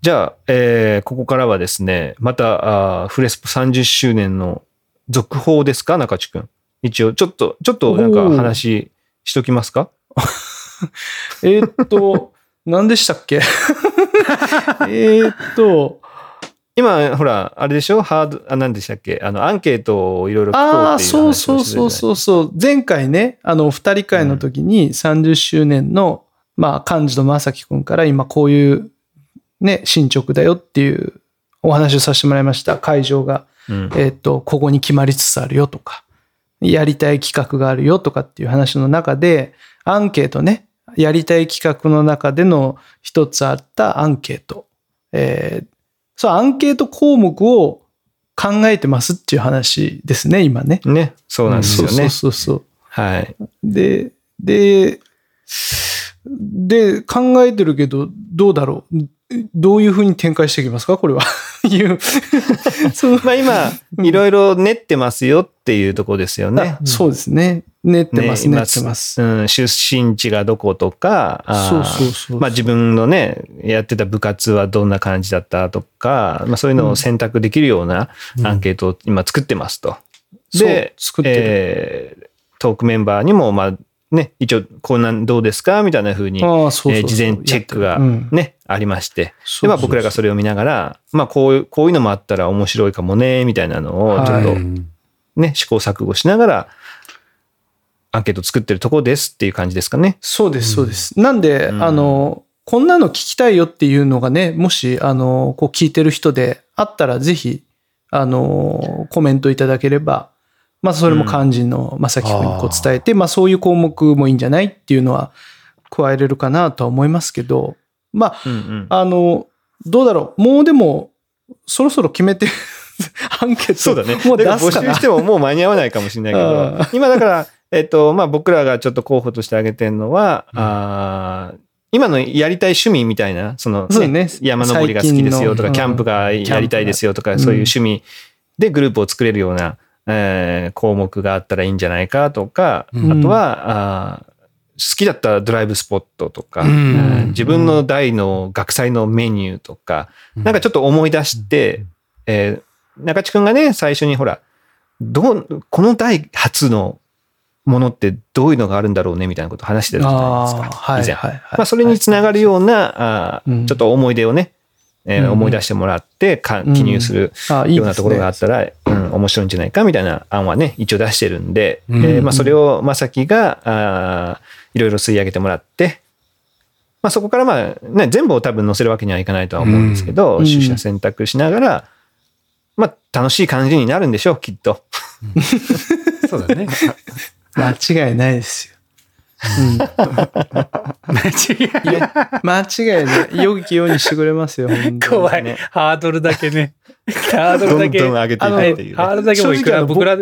じゃあ、えー、ここからはですね、また、あフレスポ30周年の続報ですか？中地くん。一応、ちょっと、ちょっとなんか話しときますか？えーっと、何でしたっけ？えーっと、今、ほら、あれでしょ？ハード、あ、何でしたっけ？あの、アンケートをいろいろ聞こうっていうああ、話そうそうそうう。そうそう。前回ね、あの、二人会の時に30周年の、まあ、幹事と正樹くんから今こういう、ね、進捗だよっていうお話をさせてもらいました。会場が、うんえっと、ここに決まりつつあるよとか、やりたい企画があるよとかっていう話の中で、アンケートね、やりたい企画の中での一つあったアンケート。えーそう、アンケート項目を考えてますっていう話ですね、今ね。ね、そうなんですよね。そうそうそうはい。で、で、で、考えてるけど、どうだろう？どういうふうに展開していきますか？これは。いう。そのまあ今、いろいろ練ってますよっていうところですよねあ。そうですね。練ってます、ね練ってます。うん、出身地がどことか、そうそうそう。まあ自分のね、やってた部活はどんな感じだったとか、まあそういうのを選択できるようなアンケートを今作ってますと。う作ってるえートークメンバーにも、まあね、一応、こんなんどうですか？みたいな風に、ああ、そうそうそうえー事前チェックがね、ありまして。で、そうまあ僕らがそれを見ながら、まあこういう、こういうのもあったら面白いかもね、みたいなのをちょっはとうんね、試行錯誤しながら、アンケート作ってるところですっていう感じですかね。そうです、そうです。なんで、うんあの、こんなの聞きたいよっていうのがね、もし、あの、こう聞いてる人であったら、ぜひ、あの、コメントいただければ、まあ、それも肝心の正樹君にこう伝えて、まあ、そういう項目もいいんじゃないっていうのは加えれるかなとは思いますけど、まあ、うんうん。あの、どうだろう。もうでも、そろそろ決めて、アンケート、そうだね。もう出すかな集し。てももう間に合わないかもしれないけあど、今だから、えっと、まあ僕らがちょっと候補として挙げてるのは、あー今のやりたい趣味みたいな、その、そうね山登りが好きですよとか、キャンプがやりたいですよとか、そういう趣味でグループを作れるような、えー項目があったらいいんじゃないかとか、うんあとは、あー好きだったらドライブスポットとか、自分の代の学祭のメニューとか、なんかちょっと思い出して、えー中地くんがね、最初にほら、どう、この代初のものってどういうのがあるんだろうねみたいなことを話してたじゃないですか。ああ、はい、以前。はい、はい。まあ、それにつながるような、あーうん。ちょっと思い出をね、えーうん。思い出してもらってか記入するようなところがあったら、うん、面白いんじゃないかみたいな案はね、一応出してるんで、うん。えーまあ、それをまさきが、あーいろいろ吸い上げてもらって、まあ、そこからまあ、ね、全部を多分載せるわけにはいかないとは思うんですけど、うん取捨選択しながら、まあ、楽しい感じになるんでしょう、きっと。そうだね。間違いないですよ。うん、間違いない。間違いない。良きようにしてくれますよ、怖い。ハードルだけね。ハードどんどんルだけ。上げていくっていう、ね。ハードルだけもいくら、僕ら、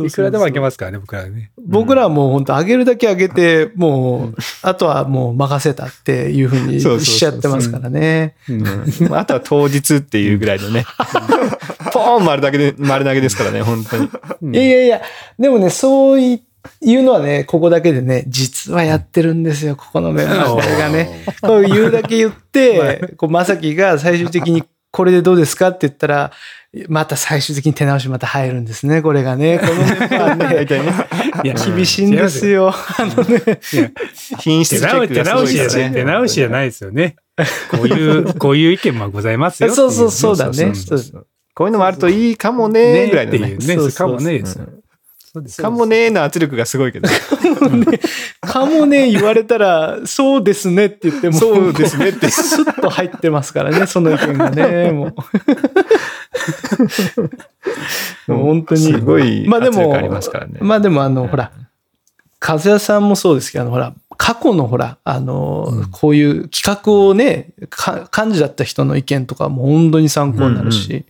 いくらでも開けますからね、僕らね。僕らはもう本当上げるだけ上げて、もう、あとはもう任せたっていうふうにしちゃってますからね。うん。あとは当日っていうぐらいのね。ポーン丸だけで、丸投げですからね、本当に。うん。いやいやいや、でもね、そういうのはね、ここだけでね、実はやってるんですよ、ここのメンバーがね。こう言うだけ言って、こう、まさきが最終的にこれでどうですかって言ったら、また最終的に手直しまた入るんですね、これがね。このメンバーね。いや 厳しいんですよ。あのね。品質チェック手直がすごいからしじゃない、手直しじゃないですよね。こういう、こういう意見もございますよ。そうそうそうだねこういうのもあるといいかもね、ぐらいのねっていう。ね。そうそうかもねですよ。かもねの圧力がすごいけど。かもね、言われたら、そうですねって言っても、そうですねって。スッと入ってますからね、その意見がね、もう。もう本当に。すごいまあでも圧力ありますからね。まあでもあの、ほら、和也さんもそうですけど、あのほら、過去のほら、あの、こういう企画をね、か幹事だった人の意見とかも本当に参考になるし、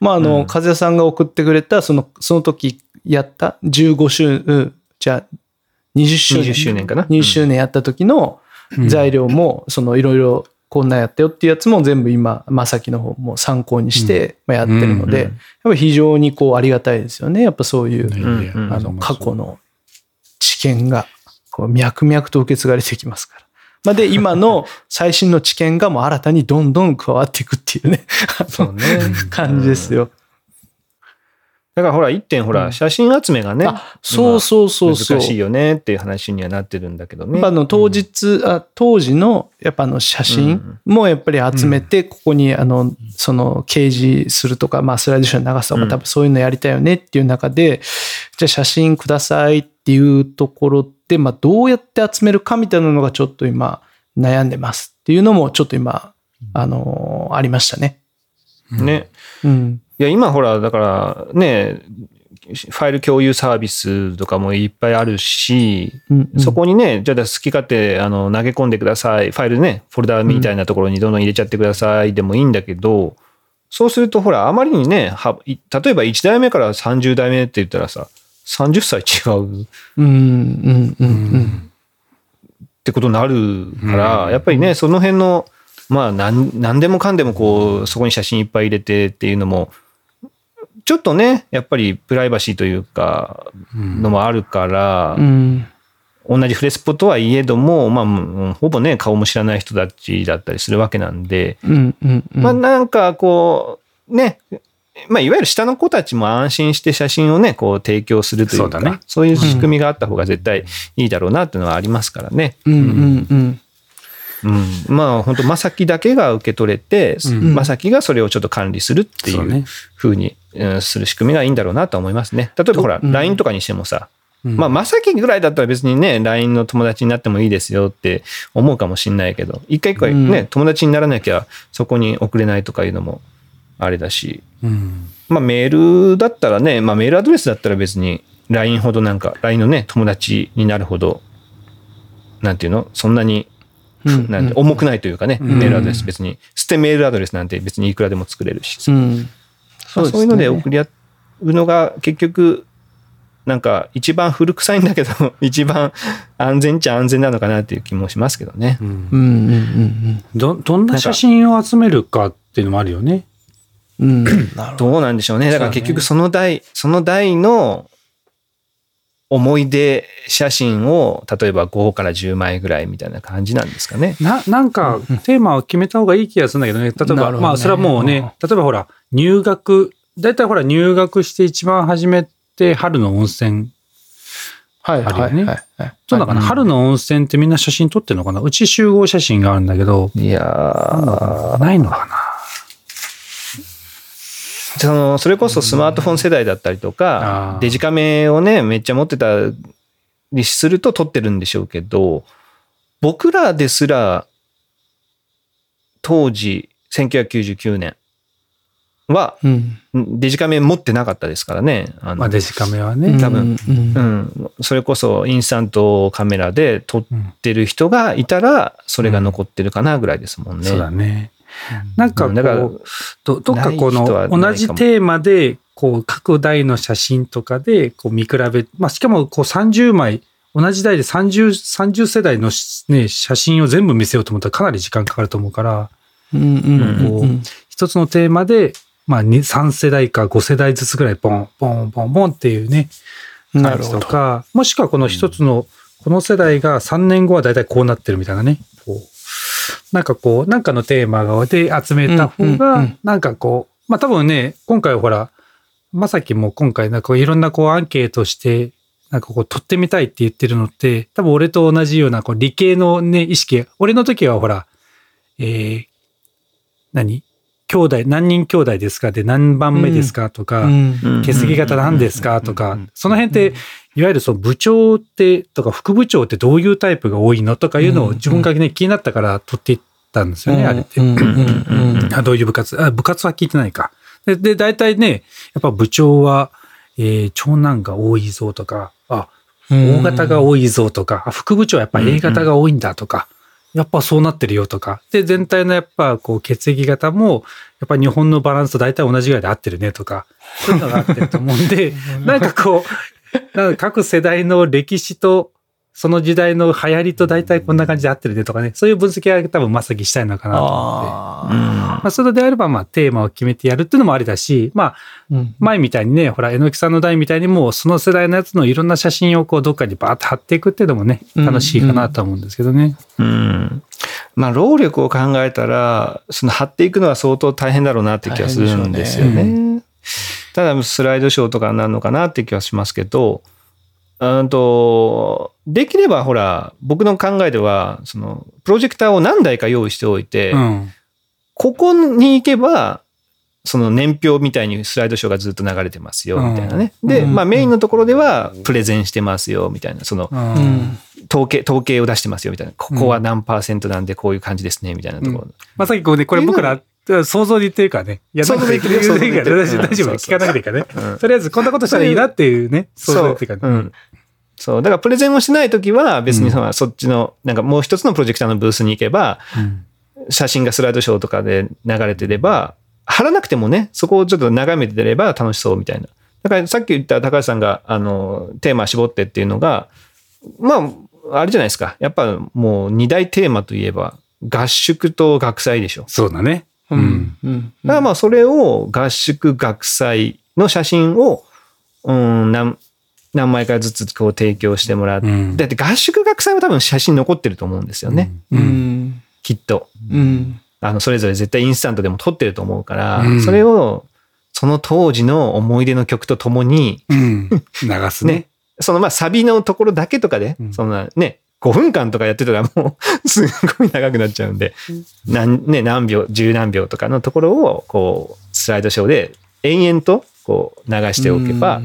まああの、うん。和也さんが送ってくれた、その、その時やった15周、うんじゃあ、20周年。20周年かな？20周年やった時の材料も、そのいろいろこんなんやったよっていうやつも全部今、まさきの方も参考にしてまあやってるので、やっぱり非常にこうありがたいですよね。やっぱそういう、あの過去の知見がこう脈々と受け継がれていきますから。まあ、で、今の 最新の知見がもう新たにどんどん加わっていくっていうね、そうね。感じですよ。だからほら、一点ほら、うん写真集めがね、あ、そうそうそうそう。難しいよねっていう話にはなってるんだけどね。やっぱあの当日、あ当時のやっぱあの写真もやっぱり集めて、ここにあの、その掲示するとか、まあスライドショーに流すとか、うん多分そういうのやりたいよねっていう中で、じゃあ写真くださいっていうところで、まあどうやって集めるかみたいなのがちょっと今悩んでますっていうのもちょっと今、あのありましたね。ね。うん。いや、今ほら、だからね、ファイル共有サービスとかもいっぱいあるし、うんうん。そこにね、じゃあ好き勝手あの投げ込んでください。ファイルね、フォルダみたいなところにどんどん入れちゃってください。でもいいんだけど、そうするとほら、あまりにね、はい例えば1代目から30代目って言ったらさ、30歳違う？うんうんうんうん。ってことになるから、うん。やっぱりね、その辺の、まあ、なん何でもかんでもこう、そこに写真いっぱい入れてっていうのも、ちょっとね、やっぱりプライバシーというか、のもあるから、うん。同じフレスポとはいえども、まあ、ほぼね、顔も知らない人たちだったりするわけなんで、うんうんうん。まあ、なんかこう、ね、まあ、いわゆる下の子たちも安心して写真をね、こう提供するというか、そうだね。そういう仕組みがあった方が絶対いいだろうなっていうのはありますからね。うんうんうんうん、まあ本当、まさきだけが受け取れて、うん。まさきがそれをちょっと管理するっていうふうにうんする仕組みがいいんだろうなと思いますね。例えばほら、うん。LINE とかにしてもさ、うん。まあまさきぐらいだったら別にね、LINE の友達になってもいいですよって思うかもしれないけど、一回一回ね、うん。友達にならなきゃそこに送れないとかいうのもあれだし、うん。まあメールだったらね、まあメールアドレスだったら別に LINE ほどなんか、LINE のね、友達になるほど、なんていうのそんなにうんなんて重くないというかね、うんメールアドレス別に、捨てメールアドレスなんて別にいくらでも作れるし、そういうので送り合うのが結局、なんか一番古臭いんだけど、一番安全っちゃ安全なのかなっていう気もしますけどね。うんうんうんうんどどんな写真を集めるかっていうのもあるよね。うん。ど。どうなんでしょうね。だから結局その代、その代の思い出写真を、例えば5から10枚ぐらいみたいな感じなんですかね。な、なんか、テーマを決めた方がいい気がするんだけどね。例えば、ねまあ、それはもうね、例えばほら、入学、だいたいほら、入学して一番初めて春の温泉。はいあるよねはいはいはい。そうだかな、春の温泉ってみんな写真撮ってるのかなうち集合写真があるんだけど、いやー、ないのかなそのそれこそスマートフォン世代だったりとかデジカメをね、めっちゃ持ってたりすると撮ってるんでしょうけど、僕らですら、当時、1999年は、うん。デジカメ持ってなかったですからね。あのまあ、デジカメはね。多分うんう。ん、それこそインスタントカメラで撮っうんてる人がいたら、それが残ってるかなぐらいですもんね。そうだね。なんかこうどどっかこの同じテーマで、こう各台の写真とかでこう見比べ、まあしかもこう30枚、同じ台で30、30世代のしね、写真を全部見せようと思ったらかなり時間かかると思うから、うんうんうんうん。一つのテーマで、まあ2 3世代か5世代ずつぐらいポン、ポン、ポン、ポンっていうね、感じなるほど。とか、もしくはこの一つの、この世代が3年後はだいたいこうなってるみたいなね。なんかこう、なんかのテーマがで集めた方がん、なんかこう、まあ多分ね、今回はほら、まさきも今回なんかいろんなこうアンケートして、なんかこう撮ってみたいって言ってるのって、多分俺と同じようなこう理系のね、意識、俺の時はほら、えー、何？兄弟、何人兄弟ですかで何番目ですかとか、うん。うん。血液型何ですかとか、その辺って、いわゆるその部長って、とか副部長ってどういうタイプが多いのとかいうのを自分がね、気になったから取っていったんですよね、あれって。どういう部活あ、部活は聞いてないか。で、で大体ね、やっぱ部長は、えー長男が多いぞとか、あ、大型が多いぞとか、あ副部長はやっぱ A 型が多いんだとか、やっぱそうなってるよとか、で、全体のやっぱこう血液型も、やっぱ日本のバランスと大体同じぐらいで合ってるねとか、そういうのがあってると思うんで、なんかこう、なんか各世代の歴史と、その時代の流行りと大体こんな感じで合ってるねとかね、そういう分析は多分まさきしたいのかなと思って。あまあ、それであれば、まあ、テーマを決めてやるっていうのもありだし、まあ、うん前みたいにね、ほら、榎木さんの代みたいにもう、その世代のやつのいろんな写真をこう、どっかにバーッと貼っていくっていうのもね、うん楽しいかなとは思うんですけどね。うん。まあ、労力を考えたら、その貼っていくのは相当大変だろうなって気がするんですよ大ね。ただ、スライドショーとかになるのかなって気はしますけど、うんと、できればほら、僕の考えでは、その、プロジェクターを何台か用意しておいて、うん。ここに行けば、その年表みたいにスライドショーがずっと流れてますよ、みたいなね。で、うんうんまあメインのところではプレゼンしてますよ、みたいな。その統計、統計を出してますよ、みたいな。ここは何パーセントなんでこういう感じですね、みたいなところ。まさきこうね、これ僕ら、想像で言ってるからね。いや、想像で言ってるよ想像で言ってる想像で言ってる大丈夫、うん聞かなくていいからね。うんとりあえず、こんなことしたらいいなっていうね、想像ってるからね。うん。そう。だからプレゼンをしないときは別にそのそっちの、なんかもう一つのプロジェクターのブースに行けば、うん写真がスライドショーとかで流れてれば、貼らなくてもね、そこをちょっと眺めてれば楽しそうみたいな。だからさっき言った高橋さんが、あの、テーマ絞ってっていうのが、まあ、あれじゃないですか。やっぱもう二大テーマといえば、合宿と学祭でしょ。そうだね。ううんん。うんだからまあそれを合宿学祭の写真を、うん、何、何枚かずつこう提供してもらって、うんだって合宿学祭は多分写真残ってると思うんですよね。ううん。んきっと。うんあの、それぞれ絶対インスタントでも撮ってると思うから、うんそれを、その当時の思い出の曲とともに、うん。流すね ね。そのまあサビのところだけとかで、うんそんなね、5分間とかやってたらもうすっごい長くなっちゃうんで、何、ね、何秒、十何秒とかのところを、こう、スライドショーで延々と、こう、流しておけば、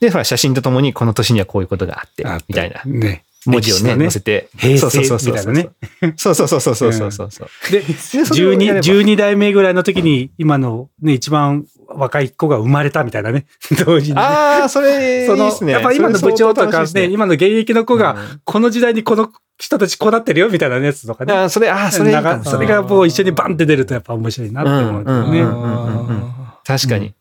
で、ほら、写真とともに、この年にはこういうことがあって、みたいな。ね。文字をね、載せて、平成みたいね。そうそうそうそうそうそう。そう。で、12代目ぐらいの時に、今のね、一番若い子が生まれたみたいなね。同時にね。ああ、それ、いその、いっすね。やっぱ今の部長とかね、今の現役の子が、うんこの時代にこの人たちこうなってるよみたいなやつとかね。あーそれ、ああ、それそれがもう一緒にバンって出るとやっぱ面白いなって思うんだよね。確かに。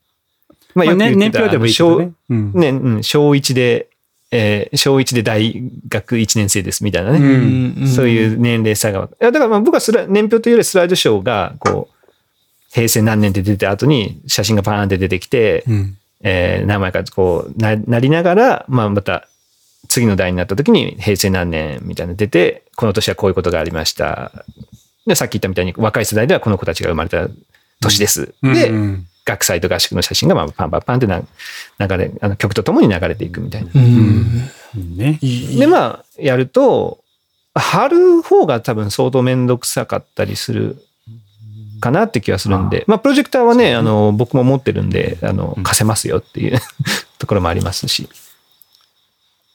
まあ、まあ年表でもいいけどね。うん小ね、うん、小一で、えー小一で大学1年生ですみたいなね。うんそういう年齢差が。いやだからまあ僕はスラ年表というよりスライドショーが、こう、平成何年って出た後に写真がパーンって出てきて、うんえー何枚かこうな、なりながら、まあまた次の代になった時に平成何年みたいなの出て、この年はこういうことがありました。で、さっき言ったみたいに若い世代ではこの子たちが生まれた年です。で、うん学祭と合宿の写真がまあパンパンパンってな流れ、あの曲とともに流れていくみたいな。うんうんね。で、まあ、やると、貼る方が多分相当めんどくさかったりするかなって気がするんで、まあ、プロジェクターはね、あの、僕も持ってるんで、あの、貸せますよっていうところもありますし、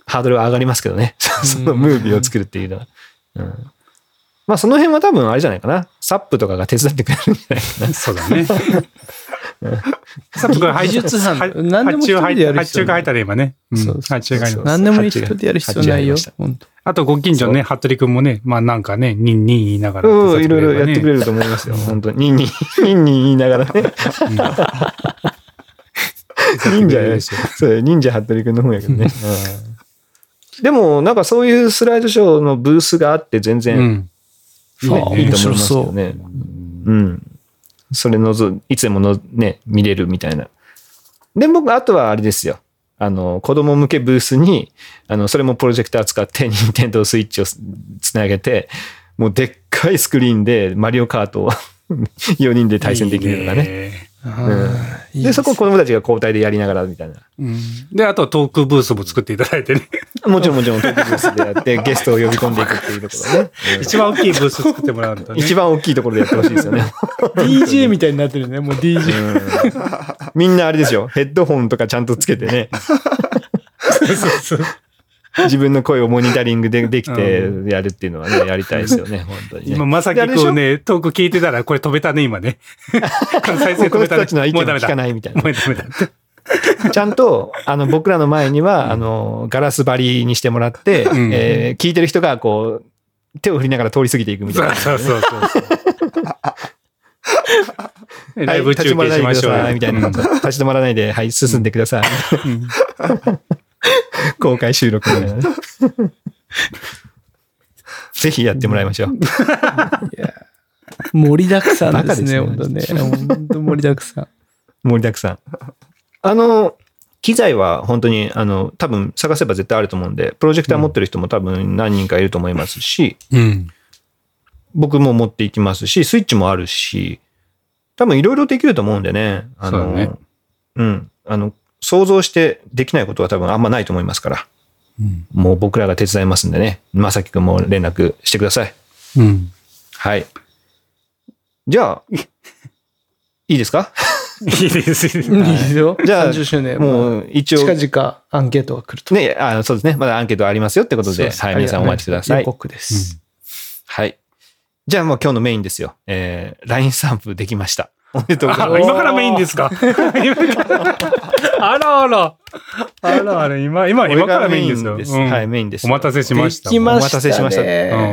ハードルは上がりますけどね、そのムービーを作るっていうのは。うん。まあ、その辺は多分あれじゃないかな。サップとかが手伝ってくれるんじゃないかな。そうだね。さっきこれ配技術班は何でも一人でやる発必要ない注が入ったね、今ね。うんそうそう発注が入何でも一人でやる必要ないよあと、ご近所のね、服部くんもね、まあなんかね、ニンニン言いながらうん、いろいろやってくれる。ると思いますよ。本当に。ニンニン、ニンニン言いながらね。忍者やそう忍者服部君の方やけどね。うんでも、なんかそういうスライドショーのブースがあって全う然、いいと思いますよね。うん。それのぞ、いつでものね、見れるみたいな。で、僕、あとはあれですよ。あの、子供向けブースに、あの、それもプロジェクター使って、ニンテンドースイッチをつつなげて、もうでっかいスクリーンでマリオカートを 4人で対戦できるのがね。で、そこを子供たちが交代でやりながらみたいな。うんで、あとはトークブースも作っていただいてね。もちろんもちろんトークブースでやって、ゲストを呼び込んでいくっていうところね。う ん一番大きいブース作ってもらうとね。一番大きいところでやってほしいですよね。DJ みたいになってるね。もう DJ。うんみんなあれですよ。ヘッドホンとかちゃんとつけてね。自分の声をモニタリングでできてやるっていうのはね、やりたいですよね、本当に、ね。今、まさきくんね、トーク聞いてたら、これ止めたね、今ね。再生止めたねもうダメだ。ないみたいなも。うダメだ。ちゃんと、あの、僕らの前には、あの、ガラス張りにしてもらって、んえー聞いてる人が、こう、手を振りながら通り過ぎていくみたいな。そうそうそうそう。はい ライブ中継しましょうよ。みたいな。立ち止まらないで、はい、進んでください。うん公開収録みたいなね。ぜひやってもらいましょう。盛りだくさんですね、バ本当ね。本当盛りだくさん。盛りだくさん。あの、機材は本当に、あの、多分探せば絶対あると思うんで、プロジェクター持ってる人も多分何人かいると思いますし、うん。僕も持っていきますし、スイッチもあるし、多分いろいろできると思うんでね。あの、そうだねうん。あの、想像してできないことは多分あんまないと思いますから、うん。もう僕らが手伝いますんでね、まさきくんも連絡してください。うん。はい。じゃあ、いいですか？いいです。いいですよ。じゃあ30周年。もう一応、近々アンケートが来ると。ね、あそうですね。まだアンケートありますよってことで、はい、皆さんお待ちください。予告です。はい。じゃあもう今日のメインですよ。えー、LINE スタンプできました。おめでとうございあます。今からメインですか？あらあら。あらあら、今、今、今からメインですよ。うんはい、メインです。お待たせしました。したね。お待たせしましたうん、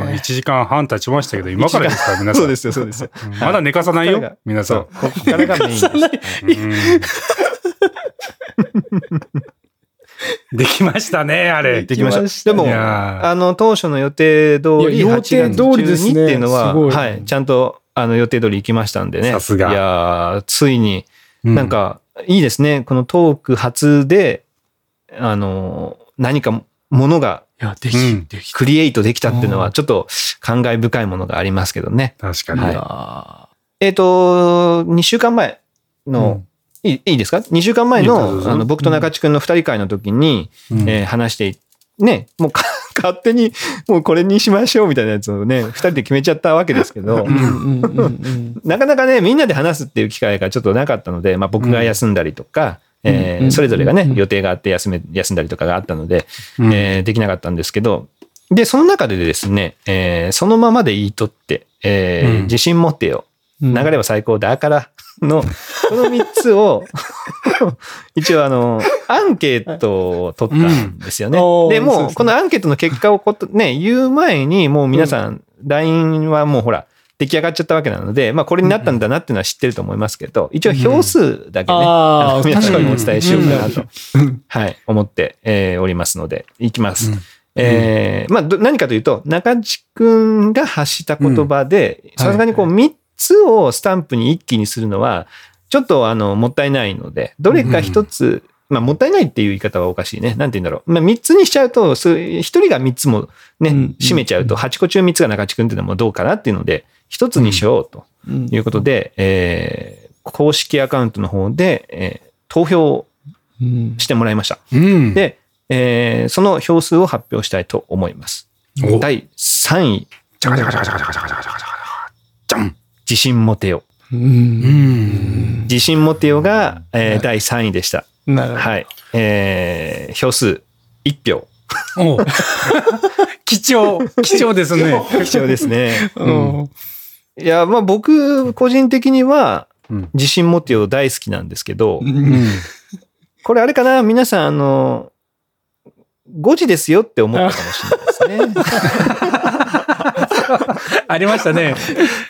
1時間半経ちましたけど、今からですから、皆さん。そうですよ、そうですよ。うんまだ寝かさないよ皆さんう。。ここからがメインです。うん できましたね、あれ。できました。でも、あの、当初の予定通り、予定8月中に通りですねっていうのは、はい、ちゃんと、あの、予定通り行きましたんでね。さすがいやーついに、うなん、か、いいですね。このトーク初で、あの、何かものがいや、でき、うんできた。クリエイトできたっていうのは、うんちょっと感慨深いものがありますけどね。確かに。はいやえっ、と、2週間前の、いいいいですか ?2 週間前のあの僕と中地君の2人会の時に、うんえー話してい、ね、もうか 勝手にもうこれにしましょうみたいなやつをね、2人で決めちゃったわけですけど。なかなかね、みんなで話すっていう機会がちょっとなかったので、まあ僕が休んだりとか、それぞれがねう、ん。予定があって休め、休んだりとかがあったので、うん。えーできなかったんですけど、で、その中でですね、えーそのままで言いとって、えーうん。自信持ってよ。うん。流れは最高だからの、この3つを、一応あの、アンケートを取ったんですよね。うんで、もう、このアンケートの結果をこと、ね、言う前に、もう皆さん、LINE はもうほら、出来上がっちゃったわけなので、まあこれになったんだなっていうのは知ってると思いますけど、一応票数だけね、あーあの皆さんに。お伝えしようかなと、うん。はい、思って、えーおりますので、いきます。うん。えーまあ、ど何かというと、中地くんが発した言葉で、うん。さすがにこう3つをスタンプに一気にするのは、ちょっとあの、もったいないので、どれか1つ、まあ、もったいないっていう言い方はおかしいね。なんて言うんだろう。まあ、3つにしちゃうと、そう1人が3つもね、うん占めちゃうと、8個中3つが中地くんっていうのもどうかなっていうので、1つにしようとうんいうことで、えー公式アカウントの方で、えー投票してもらいました。うん。で、えーその票数を発表したいと思います。お第3位、じゃかじゃかじゃかじゃかじゃかじゃかじゃかじゃかじゃん。自信持てよ。う。うんん。自信持てよが、えー第3位でした。なるほど。はい。えー票数1票。お 貴重、貴重ですね。貴重ですね。うんいや、まあ僕、個人的には、うん。自信持てよ大好きなんですけど、うん。これあれかな？皆さん、あの、5時ですよって思ったかもしれないです ありましたね。ね。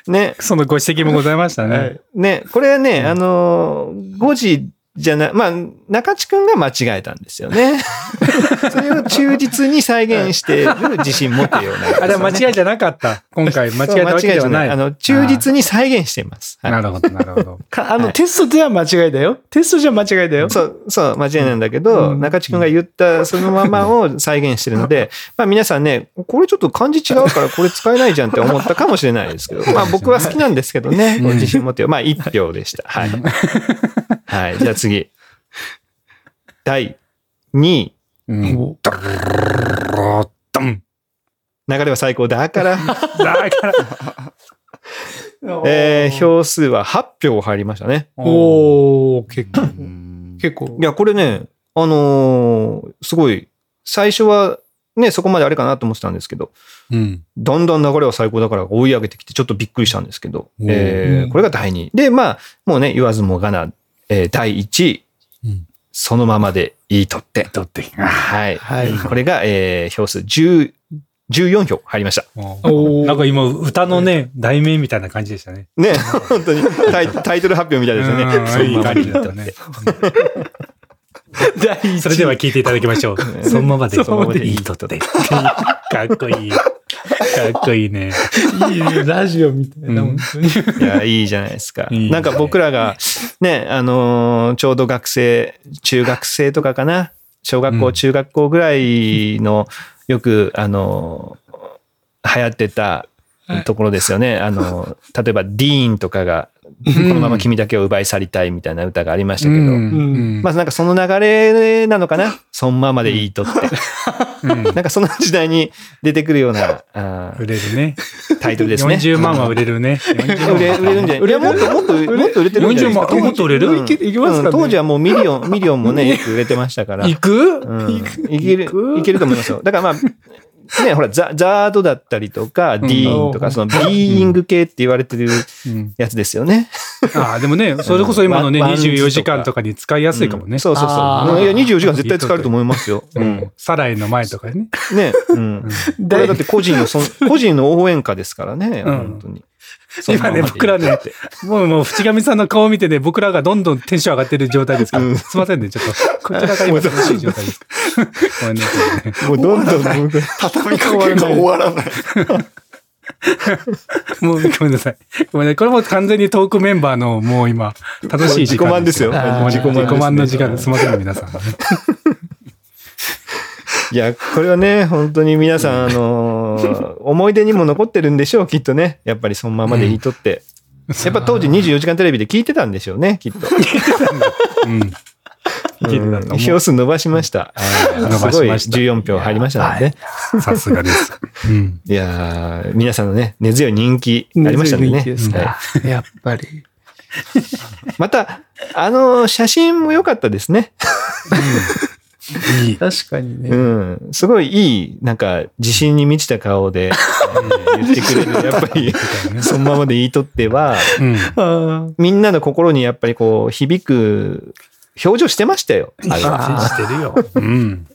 ね。そのご指摘もございましたはねい。ね、これはね、あのー、5時じゃない、まあ、中地くんが間違えたんですよね。それを忠実に再現してる自信持ってような、あれは間違いじゃなかった。今回間違えたわけではない。あの、忠実に再現しています。はいなるほど、なるほど。かあの、はいテストでは間違いだよ。テストじゃ間違いだよ。そう、そう、間違いなんだけど、うん中地くんが言ったそのままを再現してるので、まあ皆さんね、これちょっと漢字違うからこれ使えないじゃんって思ったかもしれないですけど、まあ僕は好きなんですけどね、うん自信持ってよ。まあ1票でした。はい。はい。じゃあ次。第2位。うん。おドロドン。流れは最高だから、だから。えー票数は8票入りましたね。おー結構。結構い。や、これね、あのーすごい、最初はね、そこまであれかなと思ってたんですけど、うん。だんだん流れは最高だから追い上げてきて、ちょっとびっくりしたんですけど、えーこれが第2位。で、まあ、もうね、言わずもがな、えー第1位、うんそのままでいいとって。だって。はい。はいこれが、えー票数10、14票入りました。なんか今、歌のね、題名みたいな感じでしたね。ね、本当にタイタイトル発表みたいですよね。うんそのままでいいとっいい感じだってたね。第それでは聞いていただきましょう。そのままで、そのままでいいとって。かっこいい。かっこいいね。いいね、ラジオみたいな、うん本当に。いや、いいじゃないですか。いいねなんか僕らが、ね、あのーちょうど学生、中学生とかかな、小学校、うん中学校ぐらいの、よく、あのー流行ってたところですよね。あのー例えば、 DEEN とかが、このまま君だけを奪い去りたいみたいな歌がありましたけど、うん。まずなんかその流れなのかな？そのままでいいとって。うん。なんかその時代に出てくるようなあ売れるね。ータイトルですね。40万は売れるね。40売れ売れるんじゃない？い？や、もっともっと、もっと売れてるんじゃないですか？40万もっと売れる？うんいけますかね。うん当時はもうミリオン、ミリオンもね、よく売れてましたから。行く？うん。いける、いけると思いますよ。だからまあ、ね、ほら、ザ、ザードだったりとか、ディーンとか、そのビーイング系って言われてる、うん、やつですよね。ああ、でもね、それこそ今のね、ワンワンズとか24時間とかに使いやすいかもね。うんそうそうそう。いや、24時間絶対使えると思いますよ。う うんん。サライの前とかね。ね、うん。これだって個人の個人の応援歌ですからね、うん本当に。今ね、僕らね、もうもう、淵上さんの顔を見てね、僕らがどんどんテンション上がってる状態ですから。うんすいませんね、ちょっと。こちらが今楽しい状態です。ごめんね。もうどんどん僕、畳みかけが終わらない。もうごめんなさい。ごめんね。これも完全にトークメンバーのもう今、楽しい時間です自己満ですね自己満の時間です。すみませんね、皆さん。いや、これはね、本当に皆さん、あのー 思い出にも残ってるんでしょう、きっとね。やっぱりそのままでいいとって。やっぱ当時24時間テレビで聞いてたんでしょうね、きっと。うん。うん思票数伸ばしました。伸ばしましたすごい14票入りましたのでね。う。さすがです。うん。いやー皆さんのね、根強い人気ありましたね。根強い人気ですかはいやっぱり。また、あの写真も良かったですね。いい。確かにね。うん。すごいいい、なんか、自信に満ちた顔で、えー言ってくれる。やっぱり、そのままで言いとっては、うん。あみんなの心にやっぱりこう、響く表情してましたよ。あれは信じてるよ。うん。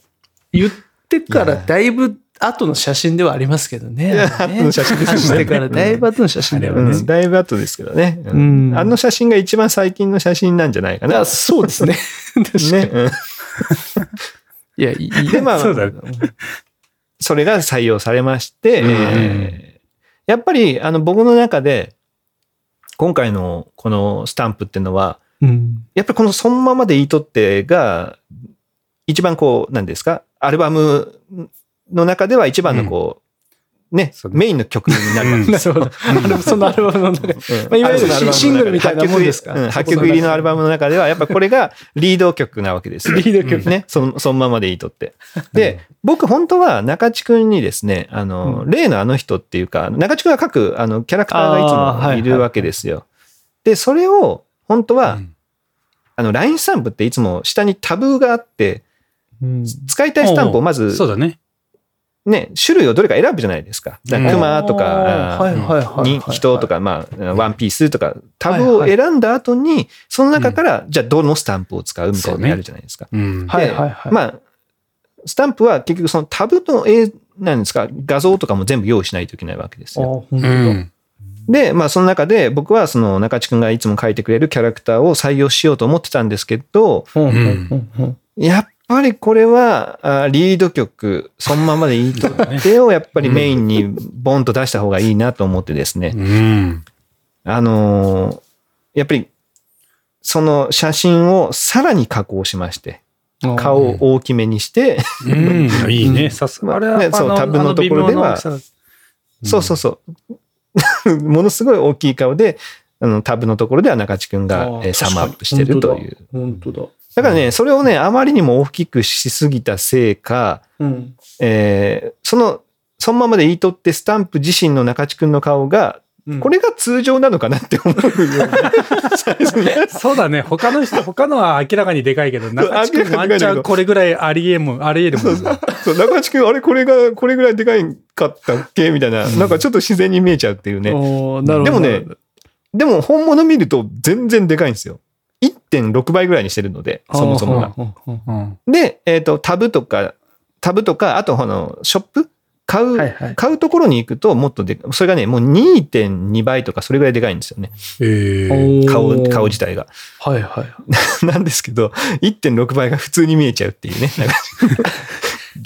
言ってからだいぶ後の写真ではありますけどね。やあ後の写真ですよね走ってからだいぶ後の写真ではね。うん、だいぶ後ですけどね、うんうんあの写真が一番最近の写真なんじゃないかな。あそうですね。確かに。ね。う んいや、いい。で、まあ、そうだそれが採用されまして、うんえーやっぱり、あの、僕の中で、今回のこのスタンプっていうのは、うん。やっぱりこのそのままでいいとってが、一番こう、なんですか、アルバムの中では一番のこう、ねメインの曲になるわけですなるほど。そのアルバムの中で。う。んまあいわゆるシングルみたいなもんですか？8曲うん。8曲入りのアルバムの中では、やっぱこれがリード曲なわけです。よ。リード曲。ね、そのそのままでいいとって。で、僕本当は中地君にですね、あの、例のあの人っていうか、中地君が書くあのキャラクターがいつもいるわけですよ。で、それを本当は、うん。あの、LINE スタンプっていつも下にタブがあって、うん。使いたいスタンプをまずそうだね。ね、種類をどれか選ぶじゃないですか。だから熊とか、人とか、まあ、ワンピースとか、タブを選んだ後に、その中から、じゃあどのスタンプを使うみたいなのやるじゃないですか。うん。はいはいはい。まあ、スタンプは結局そのタブの絵なんですか、画像とかも全部用意しないといけないわけですあ、よ。で、まあその中で僕はその中地君がいつも描いてくれるキャラクターを採用しようと思ってたんですけど、やっぱりこれはあリード曲、そのままでいいとってをやっぱりメインにボンと出した方がいいなと思ってですね。うん。あのーやっぱりその写真をさらに加工しまして、顔を大きめにして、うん。いいね。さすが。あれは、ねそうあタブのところではそうそうそう。ものすごい大きい顔で、あのタブのところでは中地君がサムアップしてるという。本当だ。だからね、それをね、あまりにも大きくしすぎたせいか、うん。えーその、そのままで言い取ってスタンプ自身の中地君の顔が、これが通常なのかなって思うよ うなサイズになってそうだね。他の人、他のは明らかにでかいけど、中地君ワンチャンこれぐらいありえもん、ありえるもんね。そう、中地君、あれ、これが、これぐらいでかいかったっけみたいな、なんかちょっと自然に見えちゃうっていうね。でもね、でも本物見ると全然でかいんですよ。1.6倍ぐらいにしてるので、そもそもが。で、えっ、と、タブとか、タブとか、あと、あの、ショップ？買う、はいはい買うところに行くともっとで、それがね、もう2.2倍とかそれぐらいでかいんですよね。ええ顔、顔自体が。はいはい。なんですけど、1.6倍が普通に見えちゃうっていうね。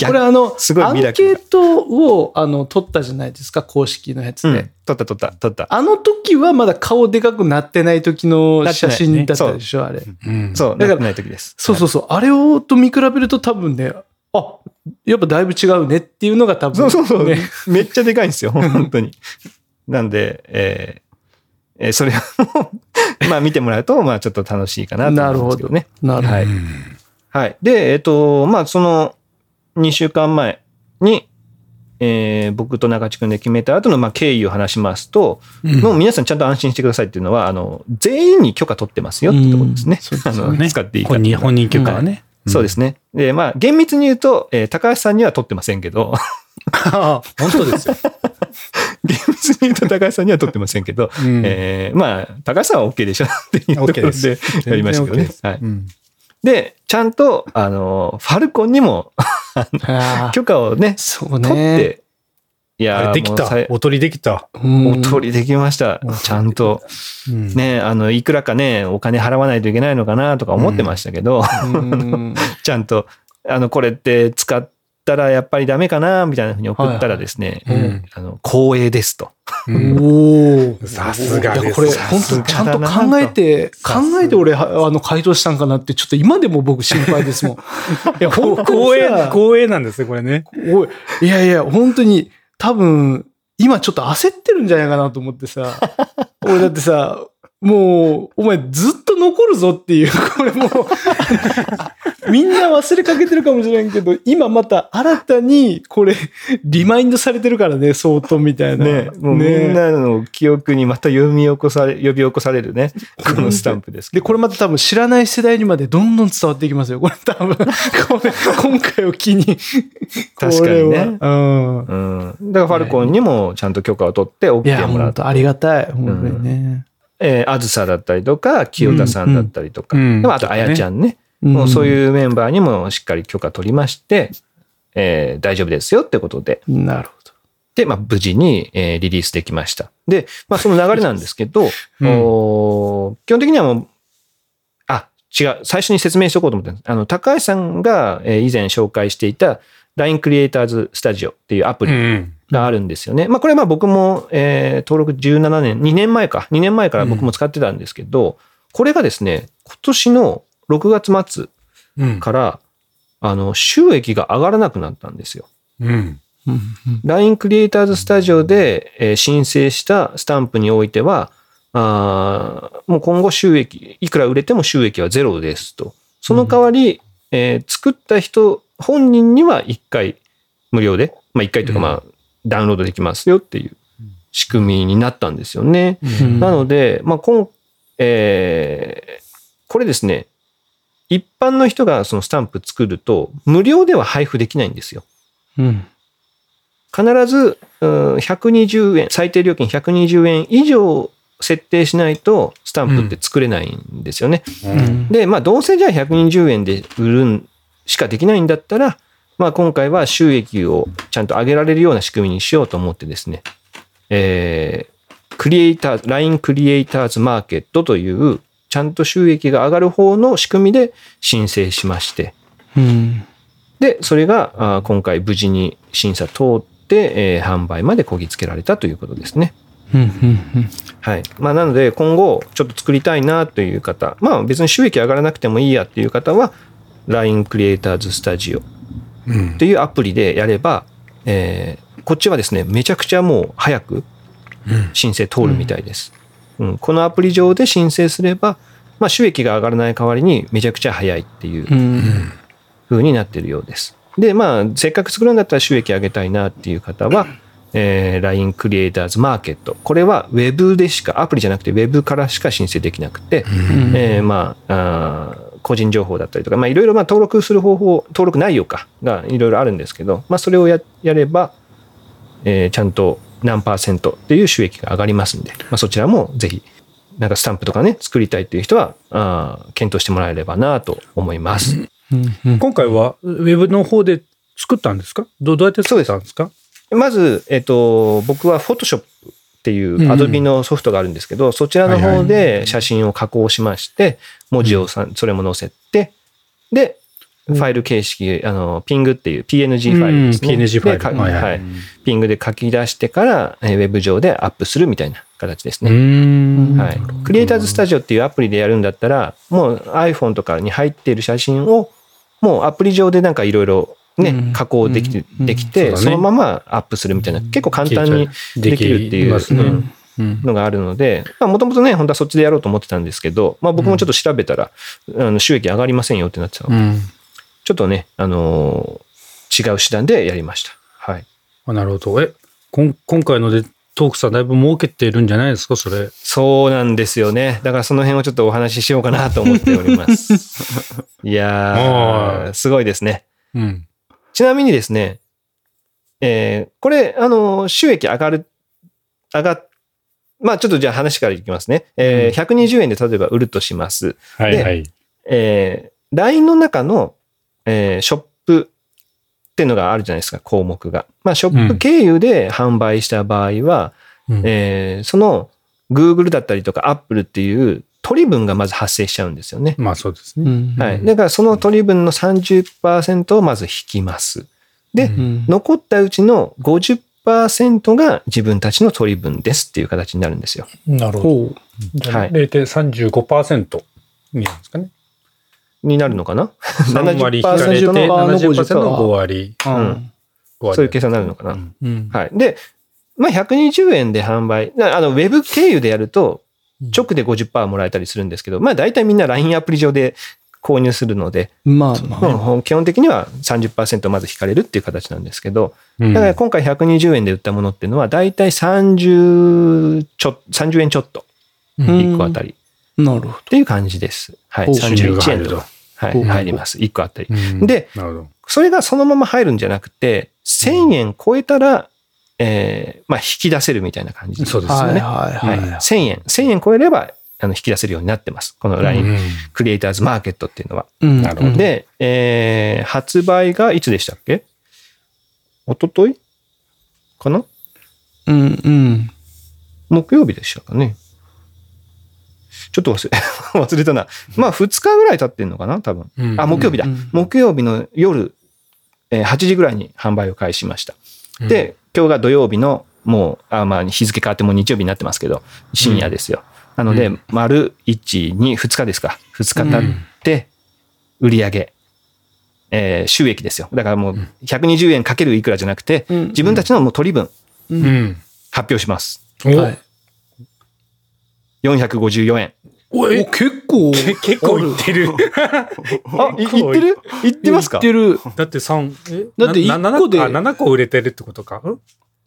これあの、すごいアンケートをあの取ったじゃないですか、公式のやつで。うん、撮った撮った撮った。あの時はまだ顔でかくなってない時の写真だったでしょ、あれ。うんそう、だからなってない時です。そうそうそう。あれをと見比べると多分ね、あ、やっぱだいぶ違うねっていうのが多分、そうそうそう。ねめっちゃでかいんですよ、本当に。なんで、えーえーそれを まあ見てもらうと、まあちょっと楽しいかなと思うんですけどね。なるほど。はい。はい。で、えっ、と、まあその2週間前に、えー僕と中地君で決めた後のまあ経緯を話しますと、もう皆さんちゃんと安心してくださいっていうのは、あの、全員に許可取ってますよってところですね。うんあの、ね使っていいか本人、本人許可はね。そうですね。で、まあ、厳密に言うと、えー高橋さんには取ってませんけど、あ 本当ですよ。厳密に言うと高橋さんには取ってませんけど、うんえーまあ、高橋さんは OK でしょっていうところですでやりましたけどね OK で。すはい。うんで、ちゃんと、あの、ファルコンにも許可をね、そう取っね。て、いやできたもうさい。おとりできた。うんおとりできました。ちゃんと。うんね、あの、いくらかね、お金払わないといけないのかなとか思ってましたけど、うん ちゃんと、あの、これって使ったらやっぱりダメかなみたいなふうに送ったらですね、はいはい。うん。あの、光栄ですと。うん。おお。さすがです。これ本当ちゃんと考えて、考えて俺、はあの、回答したんかなって、ちょっと今でも僕心配ですもん。いや、本当光栄、光栄なんですね、これね。おい、いやいや、本当に、多分、今ちょっと焦ってるんじゃないかなと思ってさ、俺だってさ、もう、お前ずっと残るぞっていう、これもう、みんな忘れかけてるかもしれんけど、今また新たに、これ、リマインドされてるからね、相当みたいな。ね、もうみんなの記憶にまた読み起こされ、呼び起こされるね、このスタンプですけで、ど。これまた多分知らない世代にまでどんどん伝わっていきますよ。これ多分、これ、今回を機に。確かにねうん。うん。だからファルコンにもちゃんと許可を取って OK もらって。本当ありがたい。本当にね。えー、あずさだったりとか、清田さんだったりとか、うんうんでもあとあやちゃんね。もうそういうメンバーにもしっかり許可取りまして、えー大丈夫ですよってことで。うん。なるほど。で、まあ、無事に、えーリリースできました。で、まあ、その流れなんですけど、うんおー基本的にはもう、あ、違う、最初に説明しておこうと思ったんです。あの、高橋さんが、えー以前紹介していた LINE クリエイターズスタジオっていうアプリん。があるんですよね。まあ、これはまあ僕も、えー登録17年、2年前か、2年前から僕も使ってたんですけど、これがですね、今年の6月末うん。から、あの、収益が上がらなくなったんですよ。うん。うん LINE クリエイターズスタジオで、えー申請したスタンプにおいては、あーもう今後収益、いくら売れても収益はゼロですと。その代わり、えー作った人本人には1回無料で、まあ1回というかまあダウンロードできますよっていう仕組みになったんですよね。うんなので、まあ、今、えーこれですね、一般の人がそのスタンプ作ると、無料では配布できないんですよ。うん。必ず、うん120円、最低料金120円以上設定しないと、スタンプって作れないんですよね。うんで、まあ、どうせじゃあ120円で売るんしかできないんだったら、まあ、今回は収益をちゃんと上げられるような仕組みにしようと思ってですね、えークリエイター、LINE クリエイターズマーケットという、ちゃんと収益が上がる方の仕組みで申請しまして、うん。で、それが今回無事に審査通って、えー販売までこぎつけられたということですね。うん。うん。はい。まあ、なので、今後、ちょっと作りたいなという方、まあ、別に収益上がらなくてもいいやっていう方は、LINE クリエイターズスタジオうんというアプリでやれば、えーこっちはですね、めちゃくちゃもう早く申請通るみたいです。うんこのアプリ上で申請すれば、まあ、収益が上がらない代わりにめちゃくちゃ早いっていううん。風になってるようです。で、まあ、せっかく作るんだったら収益上げたいなっていう方は、えー LINE クリエイターズマーケット。これは Web でしか、アプリじゃなくて Web からしか申請できなくて、えーまあ、あー個人情報だったりとか、まあ、いろいろまあ登録する方法、登録内容かがいろいろあるんですけど、まあ、それをややれば、えーちゃんと何パーセントっていう収益が上がりますんで、まあ、そちらもぜひ、なんかスタンプとかね、作りたいっていう人は、あー検討してもらえればなと思います。うん。今回はウェブの方で作ったんですか？どどうやって作ったんですか？まず、えっと、僕は Photoshop っていうんううん Adobe のソフトがあるんですけど、そちらの方で写真を加工しまして、文字をさそれも載せて、で、ファイル形式、あの、ピングっていう PNG ファイルですね。うん PNG ファイル。はいピングで書き出してから、えーウェブ上でアップするみたいな形ですうね。ん。はい。クリエイターズスタジオっていうアプリでやるんだったら、もう iPhone とかに入っている写真を、もうアプリ上でなんかいろいろね、うん。加工できて、うん。できて、そのままアップするみたいな、結構簡単にできるっていうのがあるので、もともとね、本当はそっちでやろうと思ってたんですけど、まあ僕もちょっと調べたら、あの収益上がりませんよってなってたの。で、うん。ちょっとね、あのー違う手段でやりました。はい。あなるほど。え、こん今回のでトークさんだいぶ儲けてるんじゃないですか、それ。そうなんですよね。だからその辺をちょっとお話ししようかなと思っております。いやはー、すごいですね。うん。ちなみにですね、えーこれ、あの、収益上がる、上がっ、まあちょっとじゃあ話からいきますね。えー120円で例えば売るとします。はいはい。えー LINE の中の、えーショップっていうのがあるじゃないですか、項目が。まあショップ経由で販売した場合は、うんえーその Google だったりとか Apple っていう取り分がまず発生しちゃうんですよね。まあそうですね。うんはい。だからその取り分の30%をまず引きます。で、うんうん残ったうちの50%が自分たちの取り分ですっていう形になるんですよ。なるほど。ほう。じゃあはい0.35%になんですかね。になるのかな？3割引かれて70%のの70%の5割。うん。ん5割。そういう計算になるのかな？うん。うん。はい。で、まあ、120円で販売。あの、ウェブ経由でやると、直で50%もらえたりするんですけど、まあ、大体みんな LINE アプリ上で購入するので、まあまあ。まあ基本的には30%まず引かれるっていう形なんですけど、うん。だから今回120円で売ったものっていうのは、大体30ちょ、30円ちょっと、うん。1個あたり。なるほっていう感じです。はい。ほう31円とか、入ります。1個あたり。うんで。それがそのまま入るんじゃなくて、1000円超えたら、えーまあ、引き出せるみたいな感じど。そうですよね。はいはいはい。はい。1000円。1000円超えれば、あの、引き出せるようになってます。この LINE、うんクリエイターズマーケットっていうのは。うんなるほどで、えー発売がいつでしたっけ？一昨日？かな？うんうん。木曜日でしたかね。ちょっと忘れ、忘れたな。まあ、2日ぐらい経ってんのかな多分。うんあ、木曜日だ。うん木曜日の夜、えー8時ぐらいに販売を開始しました。うんで、今日が土曜日の、もう、あまあ、日付変わってもう日曜日になってますけど、深夜ですよ。なので、うん丸1、2、2日ですか。2日経って、売り上げ、えー収益ですよ。だからもう、120円かけるいくらじゃなくて、うん自分たちのもう取り分。発表します。おはい。454円。おお、結構。け結構いってる。あ、い言ってる？言ってますか？言ってる。だって3、え？だってな一個でなあ7個売れてるってことか？ん？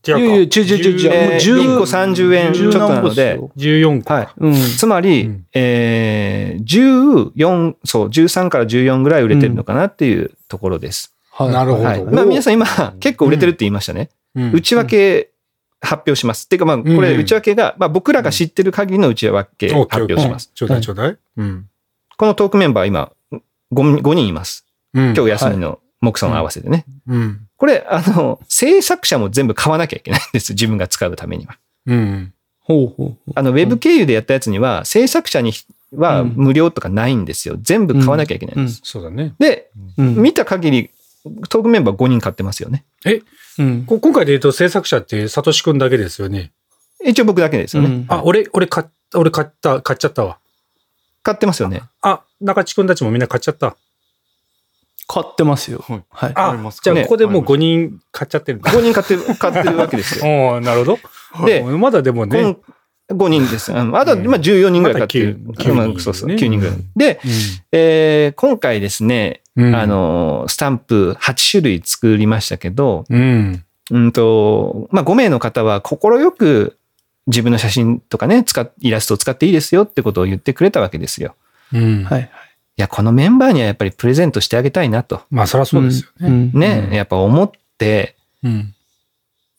違うか。いやいや違う違う違うえーもう10 1個30円ちょっとなので、14個。はい。うん。つまり、うんえー、14、そう、13から14ぐらい売れてるのかなっていうところです。はいなるほどはい。まあ皆さん今、結構売れてるって言いましたね。うん内訳発表します。っていうかまあ、これうん内訳が、まあ僕らが知ってる限りの内訳発表します。ちょうだいちょうだい。うん。このトークメンバー今、5, 5人います。今今日休みの木さん合わせてね。うん。これ、あの、制作者も全部買わなきゃいけないんです。自分が使うためには。うん。ほうほうほう。あの、ウェブ経由でやったやつには、制作者にはうん無料とかないんですよ。全部買わなきゃいけないんです。そうだね。で、うん。見た限り、トークメンバー5人買ってますよね。うん。こ今回で言うと制作者ってサトシ君だけですよね。一応僕だけですよね。うんあ、俺、俺買っ、俺買った、買っちゃったわ。買ってますよね。あ、中地君たちもみんな買っちゃった。買ってますよ。はいはい。ああります、じゃあねここでもう5人買っちゃってるんだ。5人買ってる、買ってるわけですよ。おーなるほど。で、まだでもね。今5人です。あのあとは、まあ、14人ぐらい買ってる。まだ九まあ九人そうそう、ね9人ぐらい。で、えー今回ですね、うんあ、の、スタンプ8種類作りましたけど、うん。うんと、まあ、5名の方は快く自分の写真とかね、使っ、イラストを使っていいですよってことを言ってくれたわけですよ。うん。はい。いや、このメンバーにはやっぱりプレゼントしてあげたいなと。まあ、そりゃそうですよね。んね、うんやっぱ思って、うん。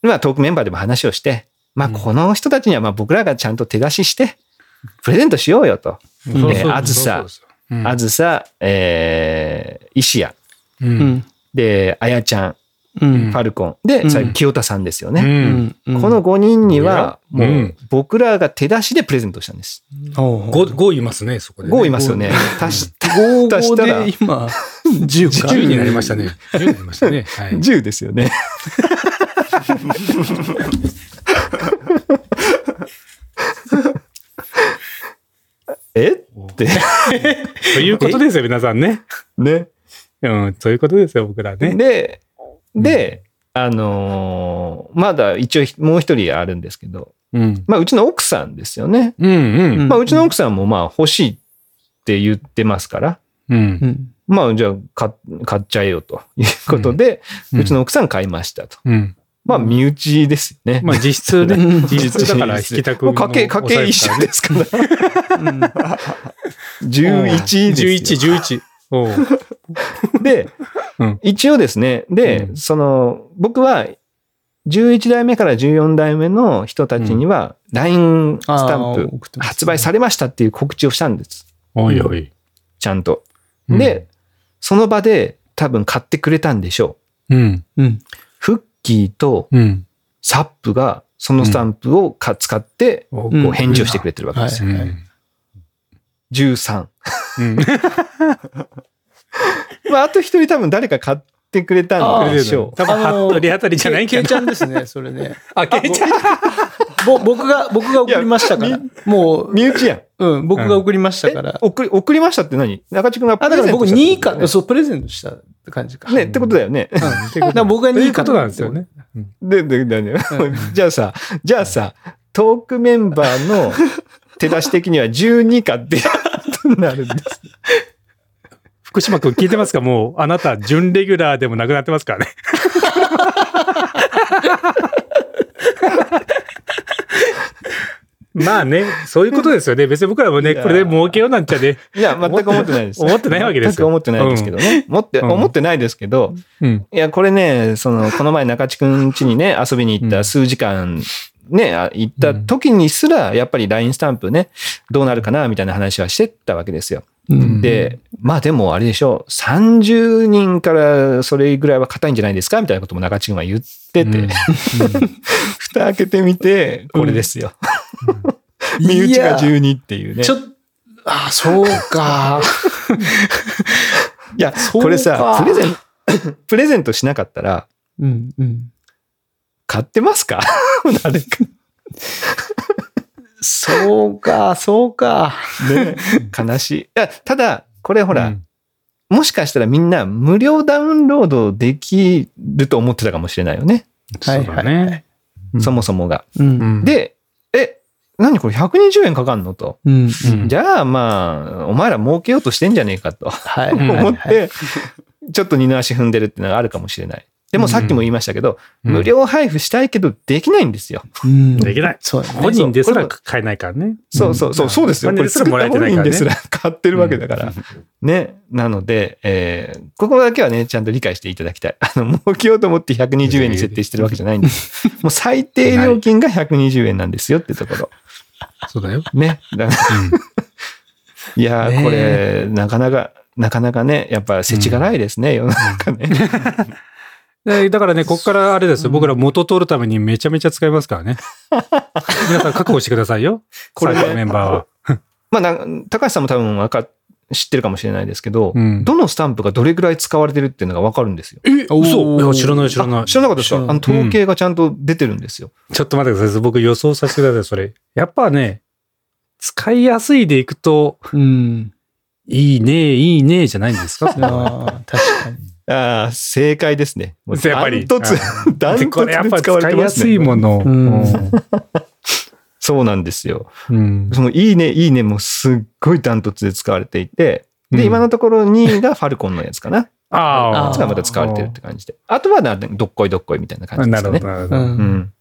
まあトークメンバーでも話をして、まあうんこの人たちにはまあ僕らがちゃんと手出しして、プレゼントしようよと。そうそうあずさあずさ、えー、石谷、う。うんん。で、あやちゃん、うんファルコン。で、うん清田さんですようね。ん。うんこの5人には、もうん僕らが手出しでプレゼントしたんです。おう5、5いますね、そこで、ね。5いますよね。足し、5足したらで今、10か。10になりましたね。10になりましたね。はい。10ですよね。え？って。ということですよ、皆さんね。ね。うん、そういうことですよ、僕らね。で、で、あのーまだ一応もう一人あるんですけど、うん。まあ、うちの奥さんですよね。うん、うん。まあ、うちの奥さんもまあ欲しいって言ってますから、うん。うん。まあ、じゃあ買買っちゃえよということで、うんうちの奥さん買いましたと。うん。まあ、身内ですよね。まあ、実質ね うん、実質だから引きたくもう家計、家計一緒ですから。うん11ですよ。11、11。おうで、うん一応ですね、で、うんその、僕は、11代目から14代目の人たちには、LINE スタンプ発売されましたっていう告知をしたんです。おいおい。ちゃんと。うんで、その場で多分買ってくれたんでしょう。うん。うん。キーとうん。サップがそのスタンプをか使って、こう返事をしてくれてるわけですよ。うん。13。うん。まあ、あと一人多分誰か買ってくれたんでしょう。多分、ハットリあたりじゃないけいけど。ちゃんですね、それね。あ、けいちゃん。ぼ僕が、僕が送りましたから。もう、身内やん。うん、僕が送りましたからえ。送り、送りましたって何？中地君がプあ、だから僕レゼントした2位か、ってことだよねそう、プレゼントしたって感じか。ね、ってことだよね。うん。だから僕が2位かとなんですよね。で、で、で、でじゃあさ、じゃあさ、トークメンバーの手出し的には12かってなるんです。福島君聞いてますか？もう、あなた、準レギュラーでもなくなってますからね。まあね、そういうことですよね。別に僕らもね、これで儲けようなんちゃね。いや、全く思ってないです。思ってないわけですよ全く思ってないですけどね。思って、うん思ってないですけど、うん。いや、これね、その、この前中地くん家にね、遊びに行った数時間、ね、あ行った時にすら、やっぱり LINE スタンプね、どうなるかな、みたいな話はしてたわけですよ。うんで、まあでもあれでしょう、30人からそれぐらいは硬いんじゃないですかみたいなことも中地君は言ってて、うん 蓋開けてみて、これですよ。身内が12っていうね。ちょっと、あ、そうか。いや、これさ、プレゼン、プレゼントしなかったら、うん、うん。買ってますか？誰か。そうか、そうか。ね、悲しい。いや、ただ、これほら、うんもしかしたらみんな無料ダウンロードできると思ってたかもしれないよね。はいそうだね。うんそもそもが。うん。うん、で、え、何これ？120円かかんのと。うん。うんじゃあまあ、お前ら儲けようとしてんじゃねえかとはい。うん思って、ちょっと二の足踏んでるっていうのがあるかもしれない。でもさっきも言いましたけど、うん無料配布したいけどできないんですよ。うんできない。そうだね。本人ですらそうこ買えないからね。そうそうそう、そうですよ。これ本人ですらもらえてないからね。作った本人ですら 買ってるわけだから。ね。なので、えーここだけはね、ちゃんと理解していただきたい。あの、儲けようと思って120円に設定してるわけじゃないんです。もう最低料金が120円なんですよってところ。そうだよ。ね。だいやー、ねえこれ、なかなか、なかなかね、やっぱ世知辛いですね、世の中ね。でだからね、ここからあれですよ。僕ら元取るためにめちゃめちゃ使いますからね。皆さん覚悟してくださいよ。これねメンバーは。まあな、高橋さんも多分わか知ってるかもしれないですけど、うんどのスタンプがどれぐらい使われてるっていうのがわかるんですよ。え、嘘いや、知らない知らない。あ知らなかったですか？あの、統計がちゃんと出てるんですよ。ちょっと待ってください。僕予想させてください、それ。やっぱね、使いやすいでいくと、うん。いいね、いいね、じゃないんですか？確かに。ああ、正解ですね。やっぱりダントツ、ダトツで使われ使いやてますね。すいもの。うんそうなんですよ。うん。そのいいね、いいねもすっごいダントツで使われていて、で、うん今のところ2位がファルコンのやつかな。ああつがまた使われてるって感じで。あとはな、どっこいどっこいみたいな感あ。じですかなるほど、ね。なるほど。うんうん。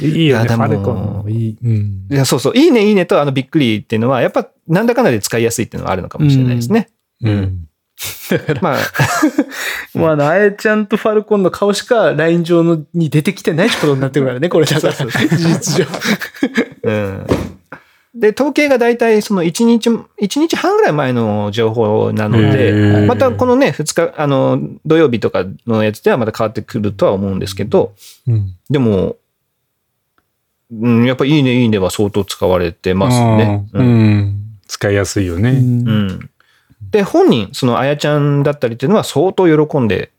いいよね、ファルコンもいい。うんいや、そうそう。いいね、いいねとあのびっくりっていうのは、やっぱなんだかんだで使いやすいっていうのはあるのかもしれないですね。うん。まあ、まあ、あの、あやちゃんとファルコンの顔しかライン上のに出てきてないってことになってるからね、これだから。事実上。うん。で、統計が大体その1日、1日半ぐらい前の情報なのへで、ーまたこのね、2日、あの、土曜日とかのやつではまた変わってくるとは思うんですけど、うんでも、うん、やっぱいいね、いいねは相当使われてますね。うんうん使いやすいよね。うん。で、本人、そのあやちゃんだったりっていうのは相当喜んで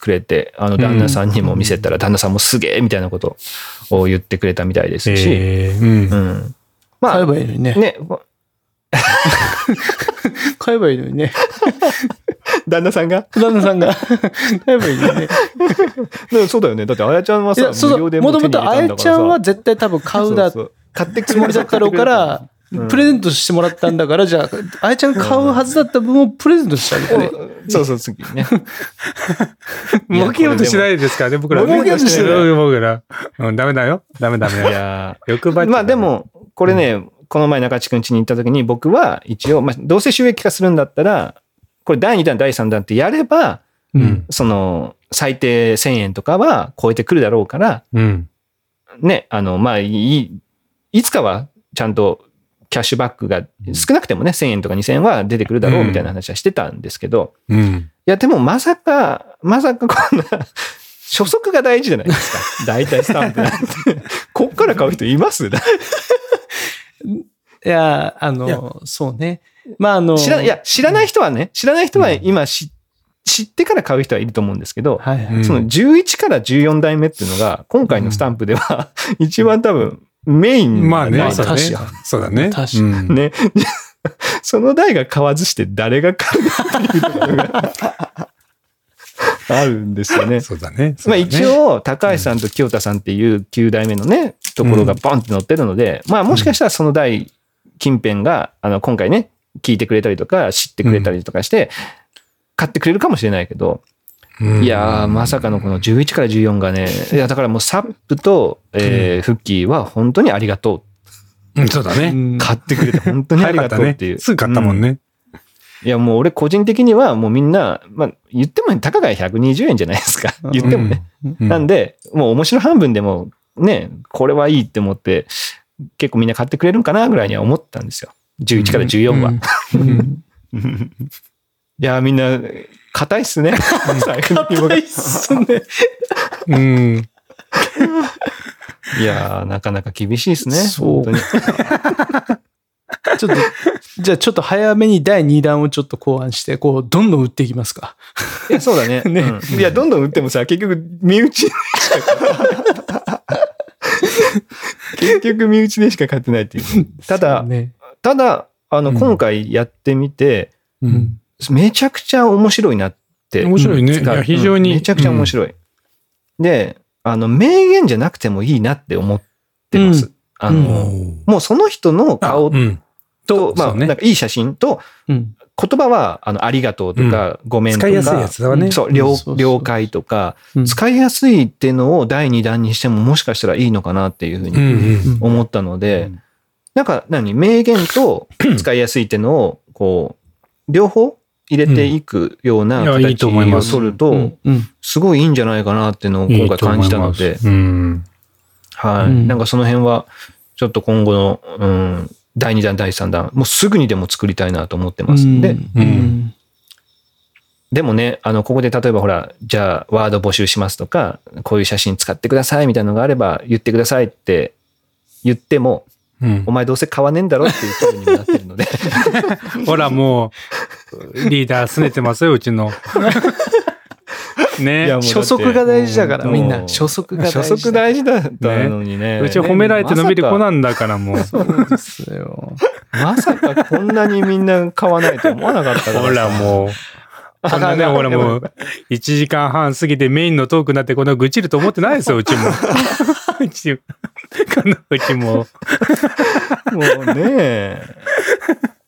くれて、あの、旦那さんにも見せたら、旦那さんもすげえみたいなことを言ってくれたみたいですし、えー。うん。うん。ま買えあ、ばいいのにね。ね、買えばいいのにね。旦那さんが？旦那さんが。買えばいいのにね。ねそうだよね。だってあやちゃんはいさ、無料でもともとあやちゃんはさ絶対多分買うだそうそう。買ってつもりだったろうから、うんプレゼントしてもらったんだから、じゃあ、あやちゃんが買うはずだった分をプレゼントしてあげてね。そうそう、次ね。儲けようとしないですからね、僕ら。儲けようとしてないうん僕ら。うん、ダメだよ。ダメダメいよ。や欲張っちゃまあで、も、これね、この前中地くん家に行った時に僕は一応、まあどうせ収益化するんだったら、これ第2弾、第3弾ってやれば、うん。その、最低1000円とかは超えてくるだろうから、うん。ね、あの、まあいい、いつかはちゃんとキャッシュバックが少なくてもね、1000円とか2000円は出てくるだろうみたいな話はしてたんですけど、うん。いや、でもまさか、まさかこんな、初速が大事じゃないですか。大体スタンプなんて。こっから買う人います？いや、あの、そうね。まあ、あの、知らいや、知らない人はね、知らない人は今知知ってから買う人はいると思うんですけど、はいはい。うんその11から14代目っていうのが、今回のスタンプでは、一番多分メインまあね、なんそうだね。そうだね。確かにうんね。その台が買わずして誰が買うのっていうところがあるんですよね。そうだね。まあ一応、高橋さんと清田さんっていう9代目のね、ところがボンって載ってるので、まあもしかしたらその台近辺が、あの、今回ね、聞いてくれたりとか、知ってくれたりとかして、買ってくれるかもしれないけど、うんいやー、まさかのこの11から14がね、いや、だからもうサップと、えーフッキーは本当にありがとうんそうだうね。う。買ってくれて本当にありがとうっていう。。すぐ買ったもんね。いや、もう俺個人的にはもうみんな、まあ言ってもたかが120円じゃないですか。言ってもね。うんなんで、もう面白半分でもね、これはいいって思って、結構みんな買ってくれるんかなぐらいには思ったんですよ。11から14は。うん いや、みんな、硬いっすね。硬いっすね。うん。いやー、なかなか厳しいですね。そうちょっと、じゃあちょっと早めに第2弾をちょっと考案して、こう、どんどん売っていきますか。いや、そうだね。ねうんいや、どんどん売ってもさ、結局、身内でしか結局、身内でしか買ってないっていう。ただ、ね。ただ、あの、うん今回やってみて、う。うんん。めちゃくちゃ面白いなって。面白いね。うや、非常に。うんめちゃくちゃ面白い。で、あの、名言じゃなくてもいいなって思ってます。あうの、ん。もうその人のあ顔うん。と、まあ、ねなんかいい写真と、うん。言葉は、あの、ありがとうとか、ごめんとか。使いやすいやつだわね。そう、うん了了解とか、うん使いやすいっていうのを第2弾にしてももしかしたらいいのかなっていうふううんにうん。思ったので、なんか何、名言と使いやすいっていうのを、こう、両方入れていくような形と思いますを取ると、うん。すごいいいんじゃないかなっていうのを今回感じたので、うん。はい。うんなんかその辺は、ちょっと今後の、うん、第2弾、第3弾、もうすぐにでも作りたいなと思ってますんで、うん。でもね、あの、ここで例えばほら、じゃあワード募集しますとか、こういう写真使ってくださいみたいなのがあれば言ってくださいって言っても、うんお前どうせ買わねえんだろっていう気分にもなってるので。ほら、もう、リーダー拗ねてますよ、うちの。ね初速が大事だから、みんな。初速が大事。初速大事だったのにね。うち褒められて伸びる子なんだから、もう。そうですよ。まさかこんなにみんな買わないと思わなかったから。ほら、もう。こんなね、ほらもう、1時間半過ぎてメインのトークになって、こんな愚痴ると思ってないですよ、うちも。うち、このうちも。もうね。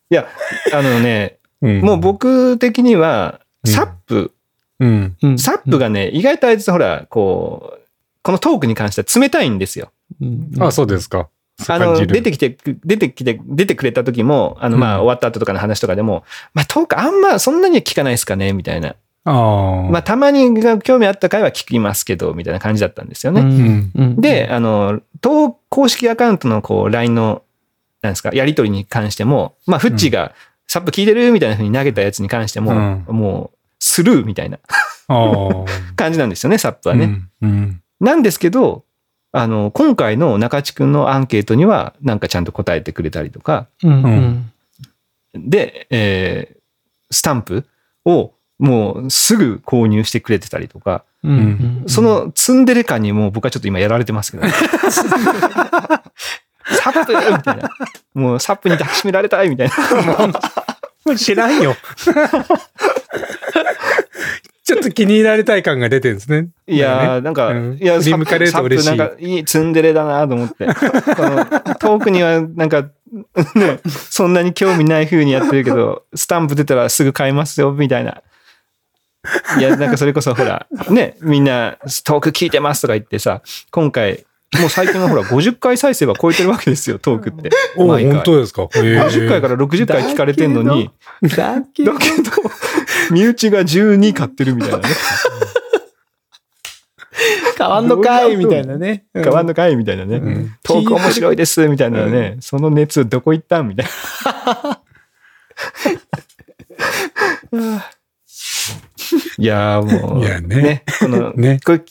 いや、あのね、うんもう、僕的には、うんサップ、うん。うんサップがね、意外とあいつほら、こう、このトークに関しては冷たいんですよ。うんあ、そうですか。あの、出てきて、出てきて、出てくれた時も、あの、まあ、うん終わった後とかの話とかでも、まあ、トークあんまそんなには聞かないですかね、みたいな。ああ。まあ、たまにが興味あった回は聞きますけど、みたいな感じだったんですよね。うんうんで、あの、当公式アカウントのこう、LINE の、なんですか、やりとりに関しても、まあ、フッチが、サップ聞いてる？みたいな風に投げたやつに関しても、うんもう、スルーみたいな。感じなんですよね、サップはね。うん。うん。なんですけど、あの、今回の中地くんのアンケートには、なんかちゃんと答えてくれたりとか、うんううんんで、えースタンプをもうすぐ購入してくれてたりとか、うんうんそのツンデレ感にもう僕はちょっと今やられてますけど、ね、サップみたいな。もうサップに抱きしめられたいみたいな。知らんよ。ちょっと気に入られたい感が出てるんですね。いやー、なんか、うんいや、振り向かれると嬉しいなんかいいツンデレだなと思って。このトークにはなんか、ね、そんなに興味ない風にやってるけど、スタンプ出たらすぐ買いますよ、みたいな。いや、なんかそれこそほら、ね、みんなトーク聞いてますとか言ってさ、今回、もう最近はほら50回再生は超えてるわけですよ、トークって。お毎回本当ですか？へえ50回から60回聞かれてんのに、だけどだけど、身内が12買ってるみたいなね。変わんのかいみたいなね。変わんのかいみたいなね。んトーク面白いですみたいなね、その熱どこ行ったんみたいな。いやーもう、いやねこの、ねこれ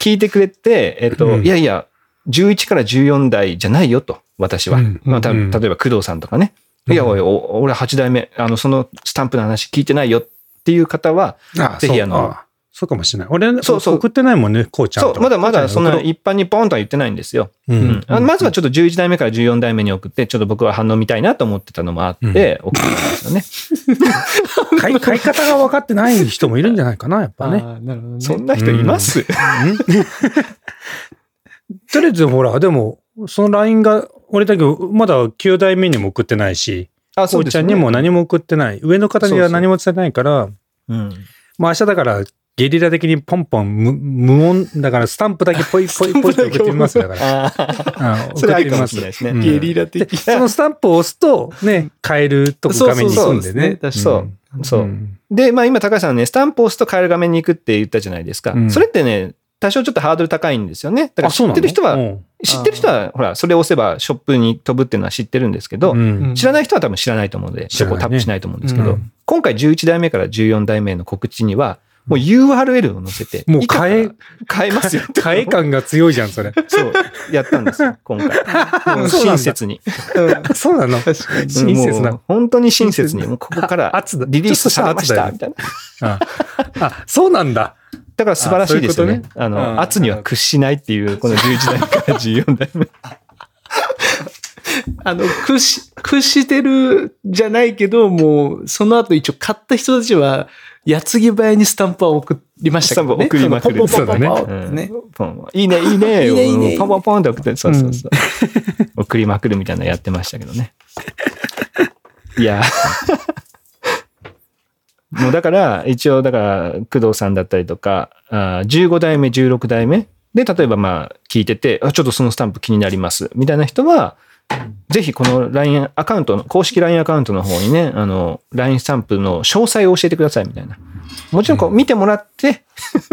聞いてくれて、えっと、うんいやいや、11から14代じゃないよと、私は。うんまあ、た例うんえば工藤さんとかね。うんいや、おいお俺8代目、あの、そのスタンプの話聞いてないよっていう方は、あぜひあのそうあそうかもしれない。俺、そうそう送ってないもんね、こうちゃんと。そう、まだまだそんな一般にポンとは言ってないんですよ。ゃんにうんあまずはちょっと11代目から14代目に送って、ちょっと僕は反応見たいなと思ってたのもあって、送ったんですよね。買い 買い方が分かってない人もいるんじゃないかな、やっぱね。あーなるほどね。そんな人います、とりあえずほら、でも、その LINE が、俺だけど、まだ9代目にも送ってないし、あ、こうちゃんにも何も送ってない。上の方には何も伝えてないから、うん。まあ明日だから、ゲリラ的にポンポン無無音、だからスタンプだけポイ ポイポイって送ってみますよだから。あ送ってみますね。うんゲリラ的。そのスタンプを押すと、ね、変えるとこ画面に行くんでね。そうそうそうで、まあ今高橋さんね、スタンプを押すと変える画面に行くって言ったじゃないですか。うんそれってね、多少ちょっとハードル高いんですよね。だから知ってる人は、うん知ってる人は、ほら、それを押せばショップに飛ぶっていうのは知ってるんですけど、うん知らない人は多分知らないと思うので、そこをタップしないと思うんですけど、うん今回11代目から14代目の告知には、もう URL を載せて、もう変え、変えますよって。替え感が強いじゃん、それ。そう、やったんですよ、今回。親切に。そうなの？親切な本当に親切に、もうここからリリースされました、みたいな。ああ、そうなんだ。だから素晴らしいですよね。あうんの、圧には屈しないっていう、この11代目から14代目。あの、屈し、屈してるじゃないけど、もう、その後一応買った人たちは、矢継ぎ早にスタンプは送りましたけどね。スタンプ送りまくるそうだねいいね、いいね、いいねいいねポンポンポンって送って、そうそうそう。送りまくるみたいなのやってましたけどね。いや。もうだから、一応、だから、工藤さんだったりとか、あー15代目、16代目で、例えばまあ、聞いてて、あ、ちょっとそのスタンプ気になります、みたいな人は、ぜひこの LINE アカウントの、公式 LINE アカウントの方にね、あの、LINE スタンプの詳細を教えてくださいみたいな。もちろんこう見てもらって、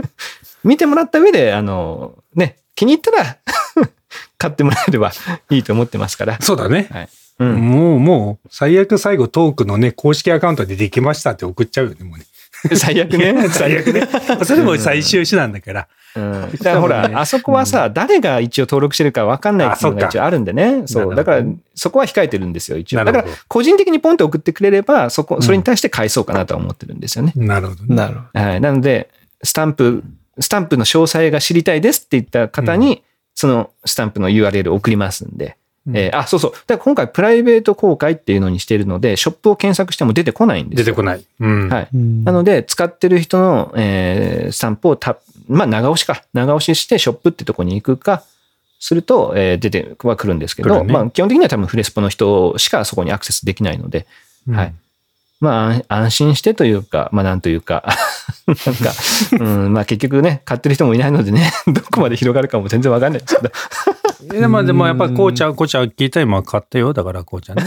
見てもらった上で、あの、ね、気に入ったら 買ってもらえればいいと思ってますから。そうだね。はい。うん。もう、もう、最悪最後トークのね、公式アカウントでできましたって送っちゃうよね、もうね。最悪ね。最悪ね。それも最終手段だから。うん。だからほら、あそこはさ、誰が一応登録してるか分かんないっていうのが一応あるんでね。そう。だから、そこは控えてるんですよ、一応。だから、個人的にポンって送ってくれれば、そこ、それに対して返そうかなとは思ってるんですよね。なるほどね。なるほど。はい。なので、スタンプ、スタンプの詳細が知りたいですって言った方に、そのスタンプの URL を送りますんで。えーあ、そうそう。だから今回プライベート公開っていうのにしているので、ショップを検索しても出てこないんですよ。出てこない。うん。はい。なので、使ってる人の、えースタンプをた、まあ、長押しか。長押しして、ショップってとこに行くか、すると、えー出てはくるんですけど、ねまあ、基本的には多分フレスポの人しかそこにアクセスできないので、はい。まあ、安安心してというか、まあ、なんというか、なんか、うん、まあ、結局ね、買ってる人もいないのでね、どこまで広がるかも全然わかんないですけど。でも、でもやっぱこうちゃん、こうちゃん聞いた今買ったよ。だからこ うちゃんね。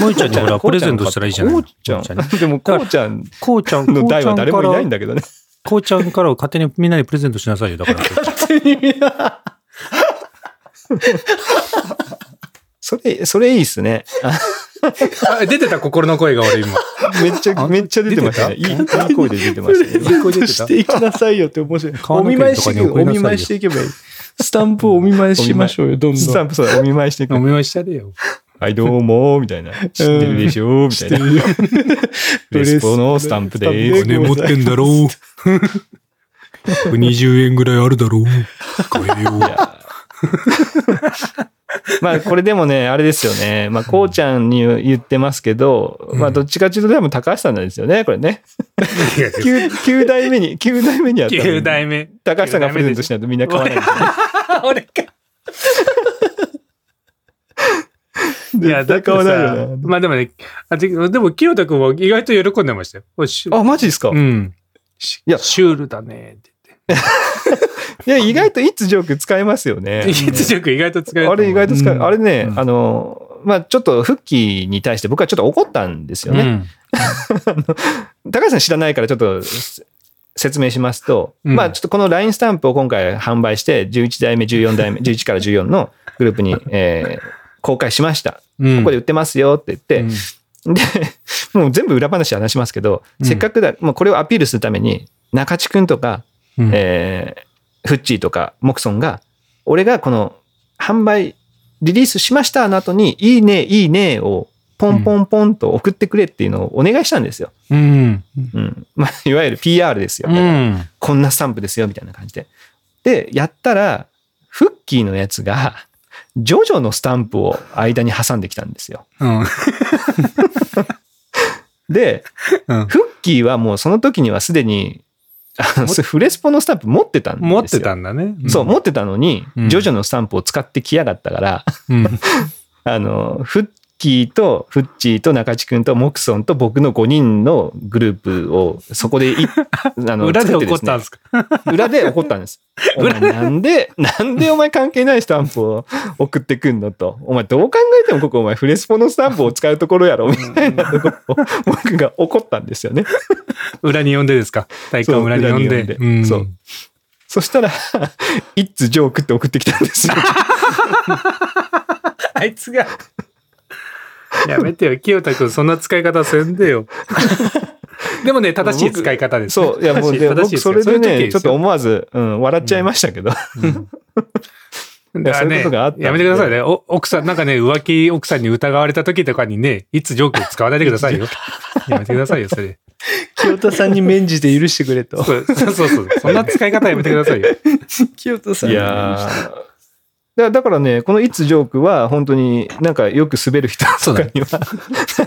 もういちゃんにほら、プレゼントしたらいいじゃない。こうちゃん。こうちゃんねでも、こうちゃんこうちゃん、の代は誰もいないんだ。だけどね。こうちゃんから勝手にみんなにプレゼントしなさいよ。だから。それ、それいいっすね。あ出てた心の声が俺今。めっちゃ、めっちゃ出てましたね。いい、いい声で出てましたね。プレゼントしていきなさいよって面白い。お見舞いしていけばいい。スタンプをお見舞いしましょうよ、どんどん。スタンプそうだ、お見舞いしていくお。見舞いしたれよ。はい、どうも、みたいな。知ってるでしょみたいな。レスポのスタンプでーす。金持ってんだろう。20円ぐらいあるだろう。買えよいや まあこれでもね、あれですよね。まあこうちゃんに言ってますけど、まあどっちかというと多分高橋さんなんですよね、これね。9, 9代目に、9代目にあった9代目。高橋さんがプレゼントしないとみんな買わないね。俺か。いや、だからさ。まあでもね、あででも、清田君も意外と喜んでましたよ。あ、マジですか、いうん。しいやシュールだねってや、意外といつジョーク使えますよね言って。いつジョーク意外と使える。あれ意外と使える。うんあれね、うんあの、まあちょっとフッキーに対して僕はちょっと怒ったんですよね。うん。高橋さん知らないからちょっとせ説明しますと、うんまあちょっとこの LINE スタンプを今回販売して、11代目、14代目、11から14のグループに、えー公開しました。うんここで売ってますよって言って、で、もう全部裏話話しますけど、うんせっかくだ、もうこれをアピールするために、中地くんとか、うんえーフッチーとかモクソンが、俺がこの販売、リリースしましたの後に、いいね、いいねをポンポンポンと送ってくれっていうのをお願いしたんですよ。うん。うん。まあ、いわゆる PR ですよ。うん。こんなスタンプですよ、みたいな感じで。で、やったら、フッキーのやつが、ジョジョのスタンプを間に挟んできたんですよ。うん。で、うんフッキーはもうその時にはすでに、あのフレスポのスタンプ持ってたんですよ。持ってたんだね。そう、持ってたのに、うんジョジョのスタンプを使ってきやがったから、うん。あの、フッキーとフッチーと中地君とモクソンと僕の5人のグループをそこでい あの裏で怒ったんですか？裏で怒ったんです。お前なんで、なんでお前関係ないスタンプを送ってくんのと？お前どう考えてもここお前フレスポのスタンプを使うところやろみたいなところを僕が怒ったんですよね。裏に呼んでですか？大会裏に呼んで。そうそうそしたら、It's joke って送ってきたんですよ。あいつが。やめてよ、清田君、そんな使い方せんでよ。でもね、正しい使い方です、ね。そう、いやもうで正しい僕それでね、ちょっと思わず、うん、笑っちゃいましたけど。う いうねことがあったんでやめてくださいね。お奥さん、なんかね、浮気奥さんに疑われた時とかにね、いつジョーク使わないでくださいよ。やめてくださいよ、それ。清田さんに免じて許してくれと。そうそうそうそんな使い方やめてくださいよ。清田さんいに許してやーだだからね、この It's Joke は本当になんかよく滑る人とかには、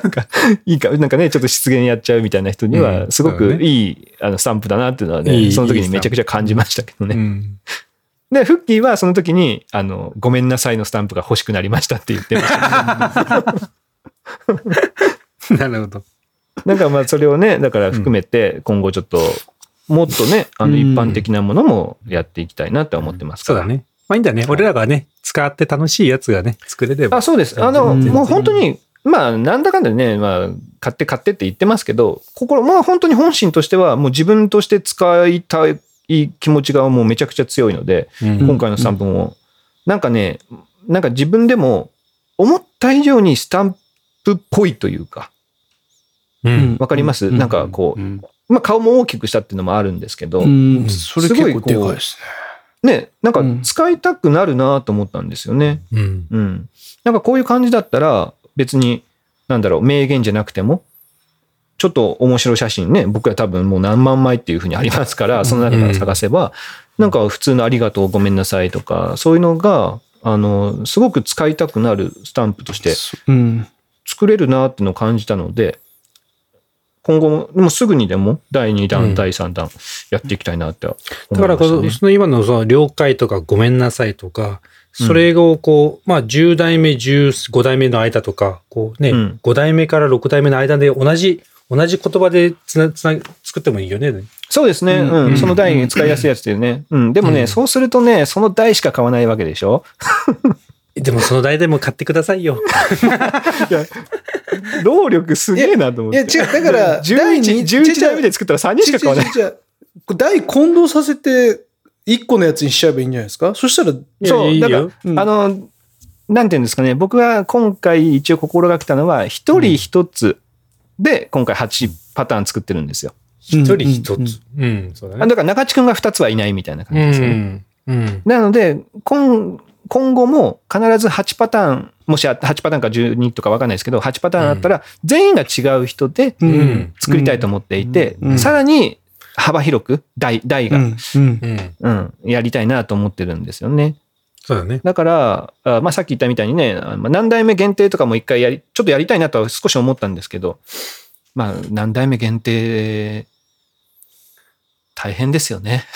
なんかいいか、なんかね、ちょっと失言やっちゃうみたいな人にうは、んすごくいいあのスタンプだなっていうのはいいね、その時いいにめちゃくちゃ感じましたけどね。うん。で、フッキーはその時に、あの、ごめんなさいのスタンプが欲しくなりましたって言ってました。なるほど。なんかまあそれをね、だから含めて今後ちょっと、もっとね、あのうん一般的なものもやっていきたいなって思ってますから。そうだね。まあいいんだね。俺らがね、使って楽しいやつがね、作れれば。あ、そうです。あの、うん。もう本当に、まあ、なんだかんだね、まあ、買って買ってって言ってますけど、心、まあ本当に本心としては、もう自分として使いたい気持ちがもうめちゃくちゃ強いので、うん。今回のスタンプも、なんかね、なんか自分でも思った以上にスタンプっぽいというか、うん。わかります、うん。なんかこう、うん。まあ顔も大きくしたっていうのもあるんですけど、うん、それ結構でかいですね、なんかうん使いたくなるなと思ったんですよね。うん。うん。なんかこういう感じだったら、別に、なんだろう、名言じゃなくても、ちょっと面白い写真ね、僕は多分もう何万枚っていうふうにありますから、その中から探せば、なんか普通のありがとう、ごめんなさいとか、そういうのが、あの、すごく使いたくなるスタンプとして。作れるなっていうのを感じたので、今後も、もうすぐにでも第2弾、うん第3弾やっていきたいなって思いまだから。その今のその了解とかごめんなさいとか、それをこう、まあ10代目、15代目の間とか、こうね、うん5代目から6代目の間で同じ、同じ言葉でつな、つな、作ってもいいよね。そうですね。うんうん。うんその台に使いやすいやつっていうね。うん。でもね、うんそうするとね、その台しか買わないわけでしょでもその代でも買ってくださいよ。いや、労力すげえなと思って。いや違うだから第11、二11代目で作ったら3人しか買わない。違う違う違うこれ台混同させて、一個のやつにしちゃえばいいんじゃないですか？そしたら、そう、いやいいよだから、うんあの、なんていうんですかね、僕が今回一応心がけたのは、一人一つで今回8パターン作ってるんですよ。一人一つ。うん、そうだね。あだから中地君が2つはいないみたいな感じですよね。うん。うん。なので、今、今後も必ず8パターン、もしあ8パターンか12とかわかんないですけど、8パターンあったら、全員が違う人で作りたいと思っていて、うんさらに幅広く、台、台が、うん。やりたいなと思ってるんですよね。そうだね。だから、あまあ、さっき言ったみたいにね、あまあ何代目限定とかも一回やり、ちょっとやりたいなとは少し思ったんですけど、まあ、何代目限定、大変ですよね。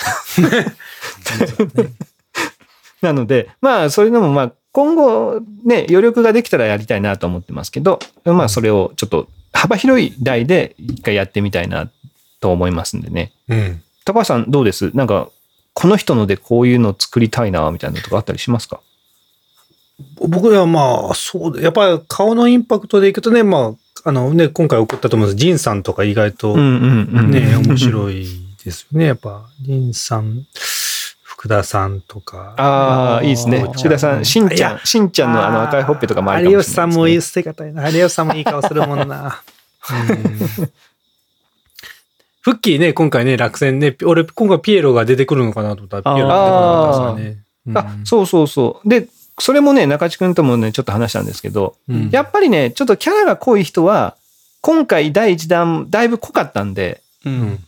なので、まあ、そういうのも、まあ、今後ね、余力ができたらやりたいなと思ってますけど、まあ、それをちょっと幅広い台で一回やってみたいなと思いますんでね。うん。高橋さんどうです？なんか、この人のでこういうの作りたいな、みたいなのとかあったりしますか？僕はまあ、そうだ。やっぱり顔のインパクトでいくとね、まあ、あのね、今回送ったと思うんですジンさんとか意外と。ね、面白いですよね。やっぱ、ジンさん、福田さんとか。ああ、いいですね。福田さん、しんちゃん、しんちゃんのあの赤いほっぺとかもあるかもしれないです、ね。有吉さんもいい捨て方やな。有吉さんもいい顔するもんな。うんフッキーね、今回ね、落選ね、俺、今回ピエロが出てくるのかなと思ったら、ピエロが出てこなかったですからね。あ、そうそうそう。で、それもね、中地君ともね、ちょっと話したんですけど、うんやっぱりね、ちょっとキャラが濃い人は、今回第1弾、だいぶ濃かったんで、う。うんん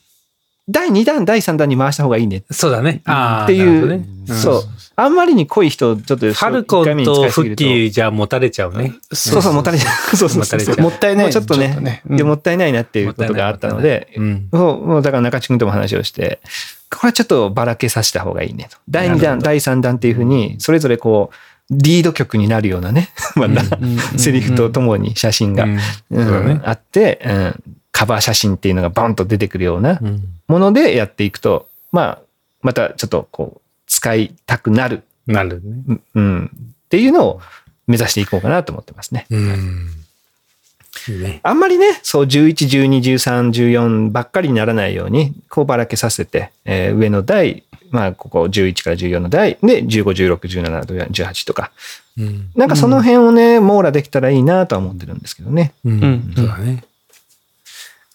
第2弾、第3弾に回した方がいいね。そうだね。ああ、っていうなるほどねそう。あんまりに濃い人、ちょっと、ハルコとフッキーじゃ持たれちゃうね。そうそう、もたれちゃう。そうそう。もたれちゃうもったいない。もうちょっとねうんでもったいないなっていうことがあったので、うん。そうもうだから中地君とも話をして、これはちょっとばらけさせた方がいいねと。第2弾、第3弾っていうふうに、それぞれこう、リード曲になるようなね、また、うんセリフとともに写真が、うんうんそうだねあって、うん、カバー写真っていうのがボンと出てくるようなうんものでやっていくと、まあ、またちょっとこう、使いたくなる、なるね。うんうん、っていうのを目指していこうかなと思ってますね。うん。あんまりね、そう11、12、13、14ばっかりにならないように、こうばらけさせて、えー上の台、まあ、ここ11から14の台で、15、16、17、18とか、うん。なんかその辺をね、網羅できたらいいなとは思ってるんですけどね。うんうんそうだね。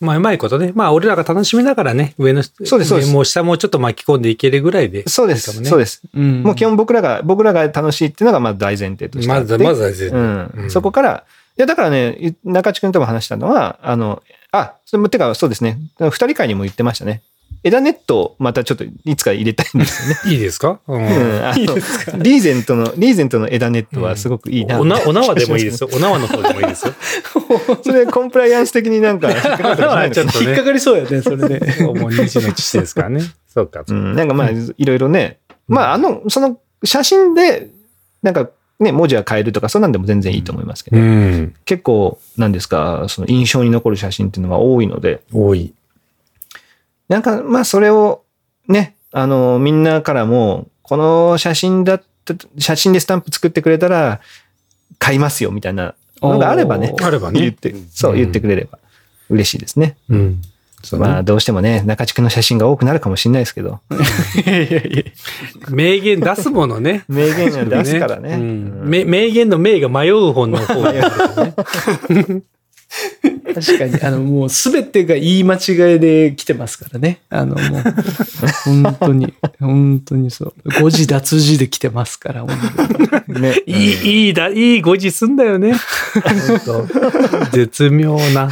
まあ、うまいことね。まあ、俺らが楽しみながらね、上の人、そうですそうです上も下もちょっと巻き込んでいけるぐらいで。そうです。そうです。うんもう基本僕らが、僕らが楽しいっていうのがまず大前提として。まず、まずは全う然。ん。そこから、いや、だからね、中地君とも話したのは、あの、あ、それも、てか、そうですね。二人会にも言ってましたね。枝ネットをまたちょっといつか入れたいんですよね。いいですか？うんうん あのリーゼントの、リーゼントの枝ネットはすごくいいな。おな、お縄でもいいですよ。お縄の方でもいいですよ。それコンプライアンス的になんかちょっとね引っかかりそうやね、それで。もう二時の父ですからね。そうか。うん、なんかまあ、いろいろね。まあ、あの、その写真で、なんかね、文字は変えるとか、そんなんでも全然いいと思いますけど、ん。結構、なんですか、その印象に残る写真っていうのが多いので、多い。なんか、まあ、それをね、あの、みんなからも、この写真だった、写真でスタンプ作ってくれたら、買いますよ、みたいなのがあればね、あればね。言って、そう、うん言ってくれれば嬉しいですね。うん。ねまあ、どうしてもね、中地区の写真が多くなるかもしれないですけど、いやいやいや。名言出すものね。名言を出すからね。うんうんめ名言の名が迷う本の方がね。確かに、あの、もうすべてが言い間違いで来てますからね。あの、もう、本当に、本当にそう。誤字脱字で来てますから、ねいい、いいだ、いい誤字すんだよね。本当絶妙な。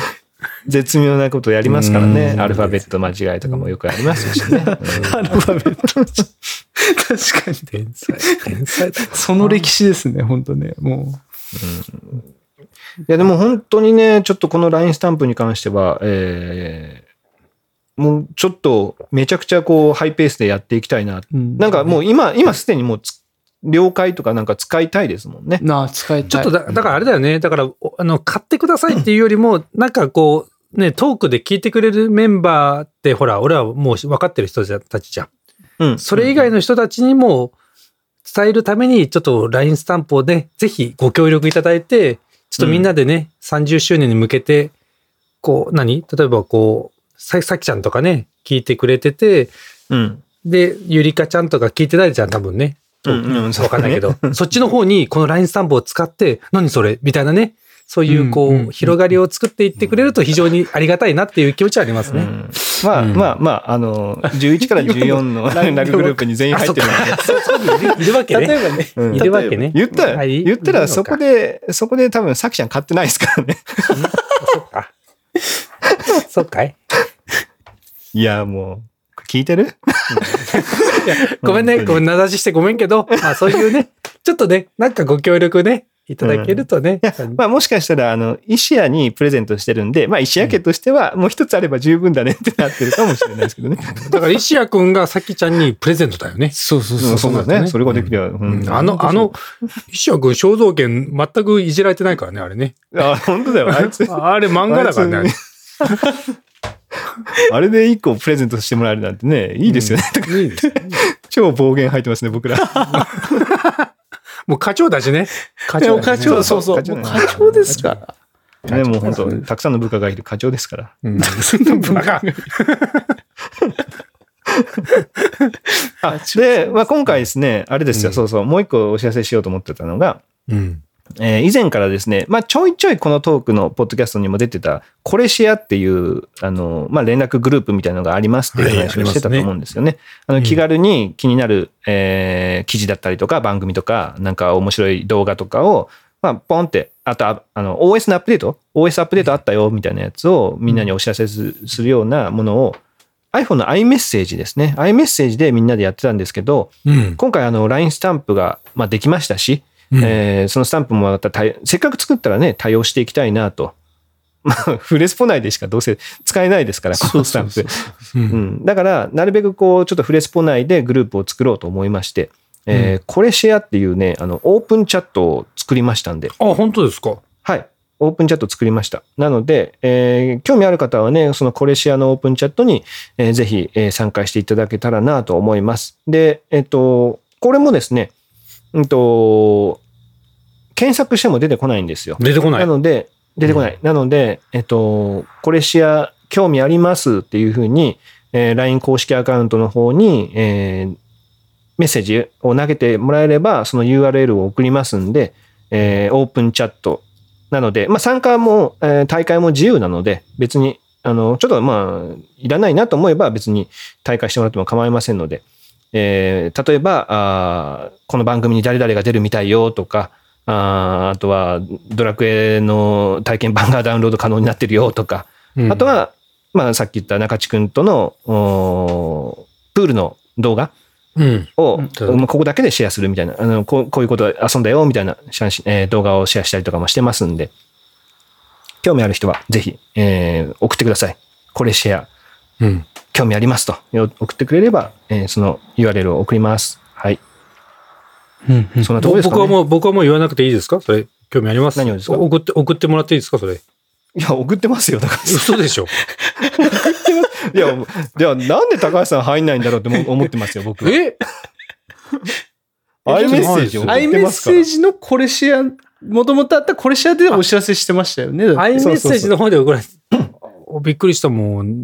絶妙なことやりますからねう。んアルファベット間違いとかもよくありますしね。うんアルファベット。確かに。天才、天才だ。その歴史ですね、本当ね。もいや、でも本当にね、ちょっとこの LINE スタンプに関しては、えー、もうちょっとめちゃくちゃこうハイペースでやっていきたいな。う。うんなんかもう今、今すでにもうつ了解とかなんか使いたいですもんね。なあ、使いたい。ちょっとだ、だからあれだよね。だから、おあの、買ってくださいっていうよりも、なんかこう、ね、トークで聞いてくれるメンバーって、ほら、俺はもう分かってる人たちじゃん。うん。それ以外の人たちにも伝えるために、ちょっと LINE スタンプをね、ぜひご協力いただいて、ちょっとみんなでね、30周年に向けて、こう、何？例えばこう、ささきちゃんとかね、聞いてくれてて、うん。で、ゆりかちゃんとか聞いてないじゃん、多分ね。と、うんうんわかんないけど、そっちの方にこの LINE スタンプを使って、何それ？みたいなね。そういう、こう、広がりを作っていってくれると非常にありがたいなっていう気持ちはありますね。うんまあ、うんまあまあ、あの、11から14のラググループに全員入ってるので。そうそういるいるわけね。例えばね、うんいるわけね。言ったら、はい言ったらそこで、そこで多分、さきちゃん買ってないですからね。そっか。そっかいいや、もう、聞いてるごめんね、ごめん、名指ししてごめんけど、まあそういうね、ちょっとね、なんかご協力ね、いただけるとね。いや、まあもしかしたら、あの、石屋にプレゼントしてるんで、まあ石屋家としては、もう一つあれば十分だねってなってるかもしれないですけどね。だから石谷くんがさきちゃんにプレゼントだよね。そうそううんそう。そうだねそれができれば。ううんんあの、あの、石谷くん肖像権全くいじられてないからね、あれね。あ、本当だよ。あいつ、あれ漫画だからねあれ。あれで一個プレゼントしてもらえるなんてね、いいですよね。いいです 超暴言吐いてますね、僕ら。もう課長だしね。課 でもだしね課長、そうそう。課長もう課長ですから。ね、もう本当たくさんの部下がいる課長ですから。うん。そんなバカ。あで、まあ、今回ですね、あれですよ、うんそうそう、もう一個お知らせしようと思ってたのが、うん。えー以前からですね、まあ、ちょいちょいこのトークのポッドキャストにも出てた、コレシアっていう、あの、まあ、連絡グループみたいなのがありますっていうはい話をしてたと思うんですよね。あうんの気軽に気になる、えー記事だったりとか、番組とか、なんか面白い動画とかを、まあ、ポンって、あと、ああの、OS のアップデート ?OS アップデートあったよ、みたいなやつをみんなにお知らせすするようなものを、iPhone の iMessage ですね。iMessage でみんなでやってたんですけど、うん。今回あの LINE スタンプが、まあ、できましたし、うんえーそのスタンプもまた対せっかく作ったらね、対応していきたいなと。まあ、フレスポ内でしかどうせ使えないですから、このスタンプ。う。うんん、だから、なるべくこう、ちょっとフレスポ内でグループを作ろうと思いまして、えーこれシェアっていうね、あの、オープンチャットを作りましたんで、あ、本当ですか？はい。オープンチャット作りました。なので、えー興味ある方はね、そのコレシアのオープンチャットに、えーぜひ、えー参加していただけたらなと思います。で、えっ、と、これもですね、うんと、検索しても出てこないんですよ。出てこないな。ので、出てこない。なので、えっと、コレシア興味ありますっていうふうに、えー LINE 公式アカウントの方に、えーメッセージを投げてもらえれば、その URL を送りますんで、えーオープンチャット。なので、まあ、参加も、えー大会も自由なので、別に、あの、ちょっとまあ、いらないなと思えば別に大会してもらっても構いませんので、えー例えばあー、この番組に誰々が出るみたいよとか、あーあとは、ドラクエの体験版がダウンロード可能になってるよとか、うんあと、は、まあ、さっき言った中地君との、プールの動画うん。を、うんまあここだけでシェアするみたいな、あのこうこういうことで遊んだよみたいなえー動画をシェアしたりとかもしてますんで、興味ある人はぜひ、えー送ってください。これシェア、うん。興味ありますとよ送ってくれれば、えーその URL を送ります。はい。うんうんそんなところですか、ね、僕はもう、僕はもう言わなくていいですか？それ、興味あります？何をですか？送って、送ってもらっていいですか？それ。いや、送ってますよ。だから。嘘でしょ いや、じゃあなんで高橋さん入んないんだろうっても 思ってますよ、僕は。え？アイメッセージ送アイメッセー。ジのコレシア、もともとあったコレシアでお知らせしてましたよね。アイメッセージの方で送られて。おびっくりしたもん。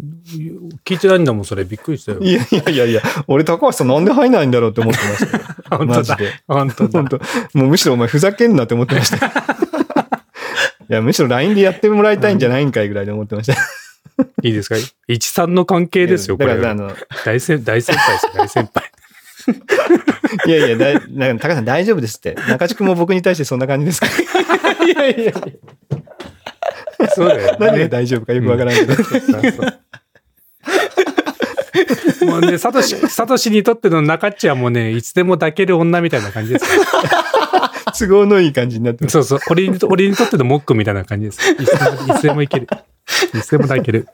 聞いてないんだもん、それ。びっくりしたよ。いやいやいやいや、俺高橋さんなんで入んないんだろうって思ってましたよ。本当だ。マジで。本当だ本。当もうむしろお前ふざけんなって思ってました。いや、むしろ LINE でやってもらいたいんじゃないんかいぐらいで思ってました。いいですか？一三の関係ですよ、これだから、あ。の、大先大先輩ですよ、大先輩。いやいや、だいなんか高橋さん大丈夫ですって。中地君も僕に対してそんな感じですか？いやいやいや。そうだよ、何がね。大丈夫かよくわからんけど。もうね、サトシ、サトシにとっての中っちはもうね、いつでも抱ける女みたいな感じですよ。都合のいい感じになってます。そうそう。俺にと、俺にとってのモックみたいな感じです。いつでもいつでもいける。いつでも抱ける。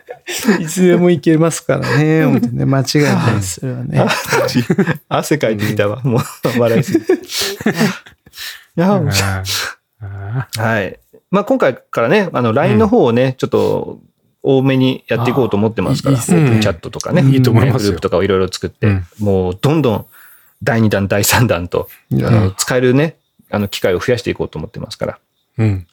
いつでもいけますからね。本当にね間違いないです。それはね。汗かいてきたわ。もう、笑いすぎて。いや、面白いあはい。まあ今回からね、あの LINE の方をね、ちょっと多めにやっていこうと思ってますから、いいねープンチャットとかね、いいと思いますよグループとかをいろいろ作って、うんもうどんどん第2弾、第3弾と、あの使えるね、あの機会を増やしていこうと思ってますから。ーうん。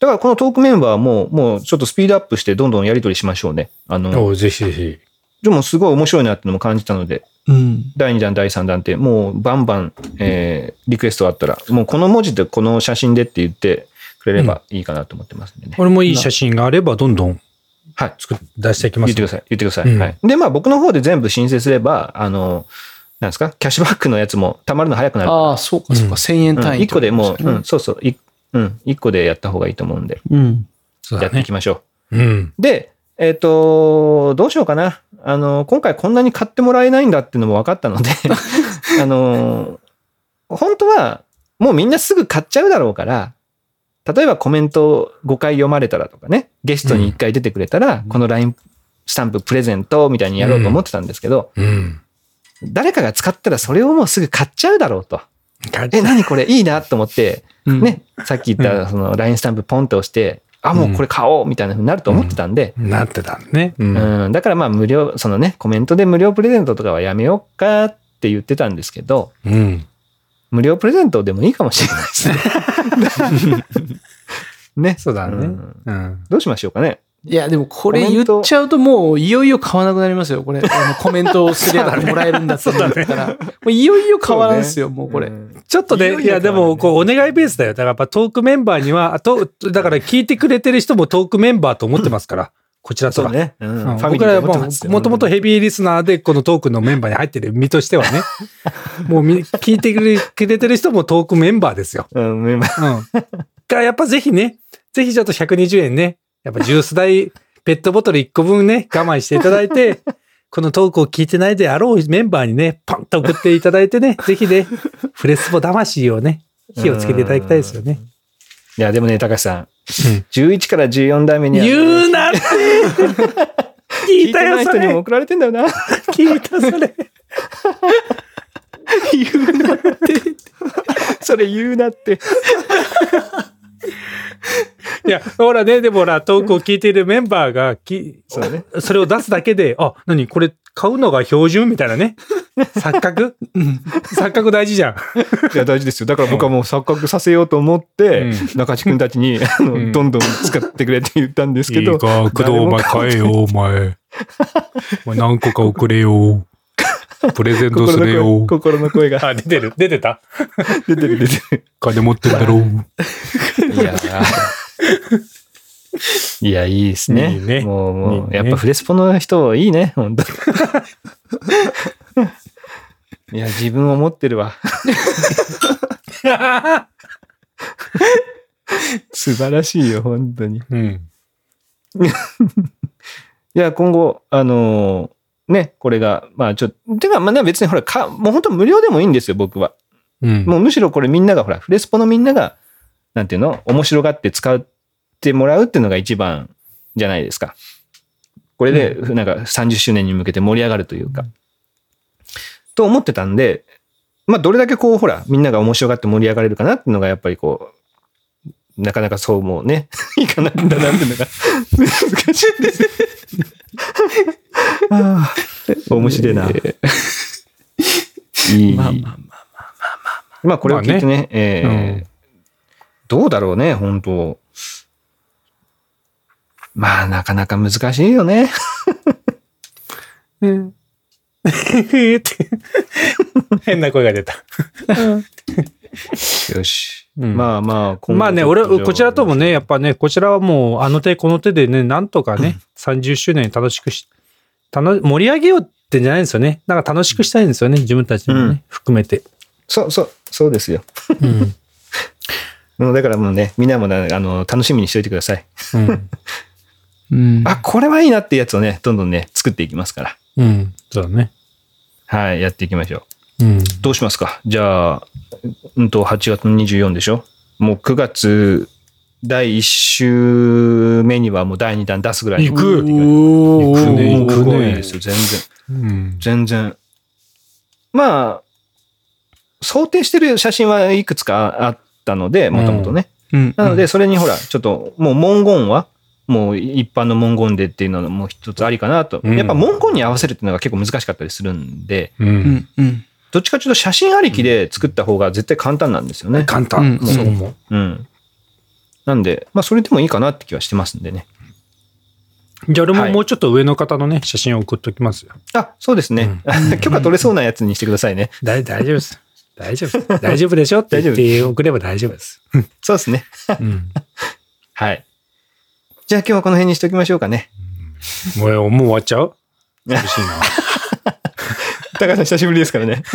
だからこのトークメンバーも、もうちょっとスピードアップしてどんどんやり取りしましょうね。あの、ぜひぜひ。でもすごい面白いなってのも感じたので、うん。第2弾、第3弾って、もうバンバン、えーリクエストあったら、もうこの文字でこの写真でって言ってくれればいいかなと思ってますんでね。俺もいい写真があれば、どんどんはい。作っ出していきます言ってください。言ってください。うんはい。で、まあ僕の方で全部申請すれば、あの、なんですか、キャッシュバックのやつも貯まるの早くなる。ああ、そうか、そうか。1000円単位。1個でもう、ううん、そうそう、いうん、1個でやった方がいいと思うんで、うん。やっていき。ましょうん。う。で、えっ、と、どうしようかな。あの、今回こんなに買ってもらえないんだっていうのも分かったので、あの、本当は、もうみんなすぐ買っちゃうだろうから、例えばコメント5回読まれたらとかね、ゲストに1回出てくれたら、この LINE スタンププレゼントみたいにやろうと思ってたんですけど、うん。誰かが使ったらそれをもうすぐ買っちゃうだろうと。え、何これいいなと思って、うん。ね、さっき言ったその LINE スタンプポンと押して、あ、もうこれ買おうみたいな風になると思ってたんで、なってたね。う。うんん、だからまあ無料、そのね、コメントで無料プレゼントとかはやめようかって言ってたんですけど、うん。無料プレゼントでもいいかもしれないですね。ね。そうだね。うんうん。どうしましょうかね。いや、でもこれ言っちゃうともういよいよ買わなくなりますよ、これ。あのコメントをすりゃもらえるんだったら。もういよいよ買わないですよ、もうこれ。んちょっとね、いや、でも、こう、お願いベースだよ。だから、やっぱトークメンバーには、あと、だから聞いてくれてる人もトークメンバーと思ってますから、こちらとは。そうね。うん僕らはもともとヘビーリスナーで、このトークのメンバーに入ってる身としてはね、もうみ、聞いてくれてる人もトークメンバーですよ。うん、メンバーうん。が、やっぱぜひね、ぜひちょっと120円ね、やっぱジュース代、ペットボトル1個分ね、我慢していただいて、このトークを聞いてないであろうメンバーにね、パンと送っていただいてね、ぜひね、フレスポ魂をね、火をつけていただきたいですよね。いや、でもね、高橋さん11から14代目にはね、言うなって 聞いたよ、聞いてないそれ。人にも送られてんだよな。聞いた、それ。言うなって。それ言うなって。いや、ほらね、でもほら、トークを聞いているメンバーがき、そうねそれを出すだけで、あ、何これ買うのが標準みたいなね。錯覚？錯覚大事じゃん。いや、大事ですよ。だから僕はもう錯覚させようと思って、う中地君たちに、あの、うんどんどん使ってくれって言ったんですけど。工藤お前買えよ、お前。お前何個か送れよ。プレゼントす心のれよ声。心の声があ、出てる出てた？出てる出てる。金持ってんだろう。いやー いや、いいですね。いいねもう、もうねやっぱフレスポの人いいね、本当 いや、自分を持ってるわ。素晴らしいよ、本当に。うん。いや、今後、あのーね、これが、まあちょっと、てか、まあね、別にほら、か、もう本当無料でもいいんですよ、僕は。うん。もうむしろこれみんなが、ほら、フレスポのみんなが、なんていうの？面白がって使ってもらうっていうのが一番じゃないですか。これで、なんか30周年に向けて盛り上がるというか。と思ってたんで、まあどれだけこう、ほら、みんなが面白がって盛り上がれるかなっていうのが、やっぱりこう、なかなかそうもね、いかないんだなっていうのが 難しいです。あ あ面白いな。いい。まあまあまあ。まあこれを聞いてね、えーうんどうだろうね、本当まあなかなか難しいよね。う ん。っ て変な声が出た。よし。うんまあまあ、まあね、俺、こちらともね、やっぱね、こちらはもう、あの手この手でね、なんとかね、30周年楽しくし、楽盛り上げようってんじゃないんですよね。なんか楽しくしたいんですよね、自分たちもね、うん含めて。そうそう、そうですよ。うん。も うだからもうね、みんなもね、あの、楽しみにしておいてください。うん。うん。あ、これはいいなってやつをね、どんどんね、作っていきますから。うん。そうだね。はい、やっていきましょう。うん。どうしますか？じゃあ、うんと、8月の24でしょ？もう9月第1週目にはもう第2弾出すぐらいの行くお行くね行くね多いですよ、全然。うん。全然。まあ、想定してる写真はいくつかあったので、もともとね。うん。なので、それにほら、ちょっと、もう文言は、もう一般の文言でっていうのも一つありかなと。うんやっぱ文言に合わせるっていうのが結構難しかったりするんで、う。うんん。うん。どっちかというと写真ありきで作った方が絶対簡単なんですよね。簡単。うんそう思う。うん。なんで、まあそれでもいいかなって気はしてますんでね。じゃあ俺もはいもうちょっと上の方のね、写真を送っときますよ。あ、そうですね。許可取れそうなやつにしてくださいね。大大丈夫です。大丈夫。大丈夫でしょって言って送れば大丈夫です。そうですね。うん。はい。じゃあ今日はこの辺にしておきましょうかね。もう、もう終わっちゃう？寂しいな。高橋さん久しぶりですからね。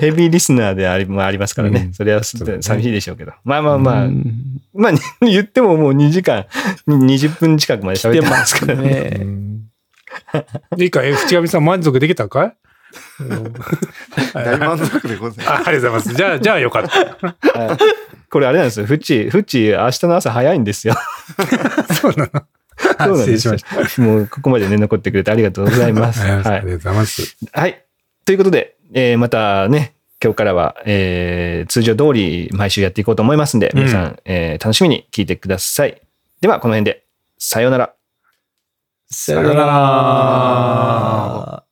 ヘビーリスナーでありもありますからね。うんそれは寂しいでしょうけど。まあまあまあ、うんまあ言ってももう2時間、20分近くまで喋ってますすからね。ね。いいか、え淵上さん満足できたかい？大満足でございあありがとうございます。じゃあ、じゃあよかった。はいこれあれなんですよ。フッチ、フッチ、明日の朝早いんですよ。そうなの。そうなんですよしました。もうここまでね、残ってくれてありがとうございます。あはい。りがとうございます。はい。ということで、えーまたね、今日からは、えー通常通り毎週やっていこうと思いますんで、皆さん、えー楽しみに聞いてください。では、この辺で、さようなら。さよなら。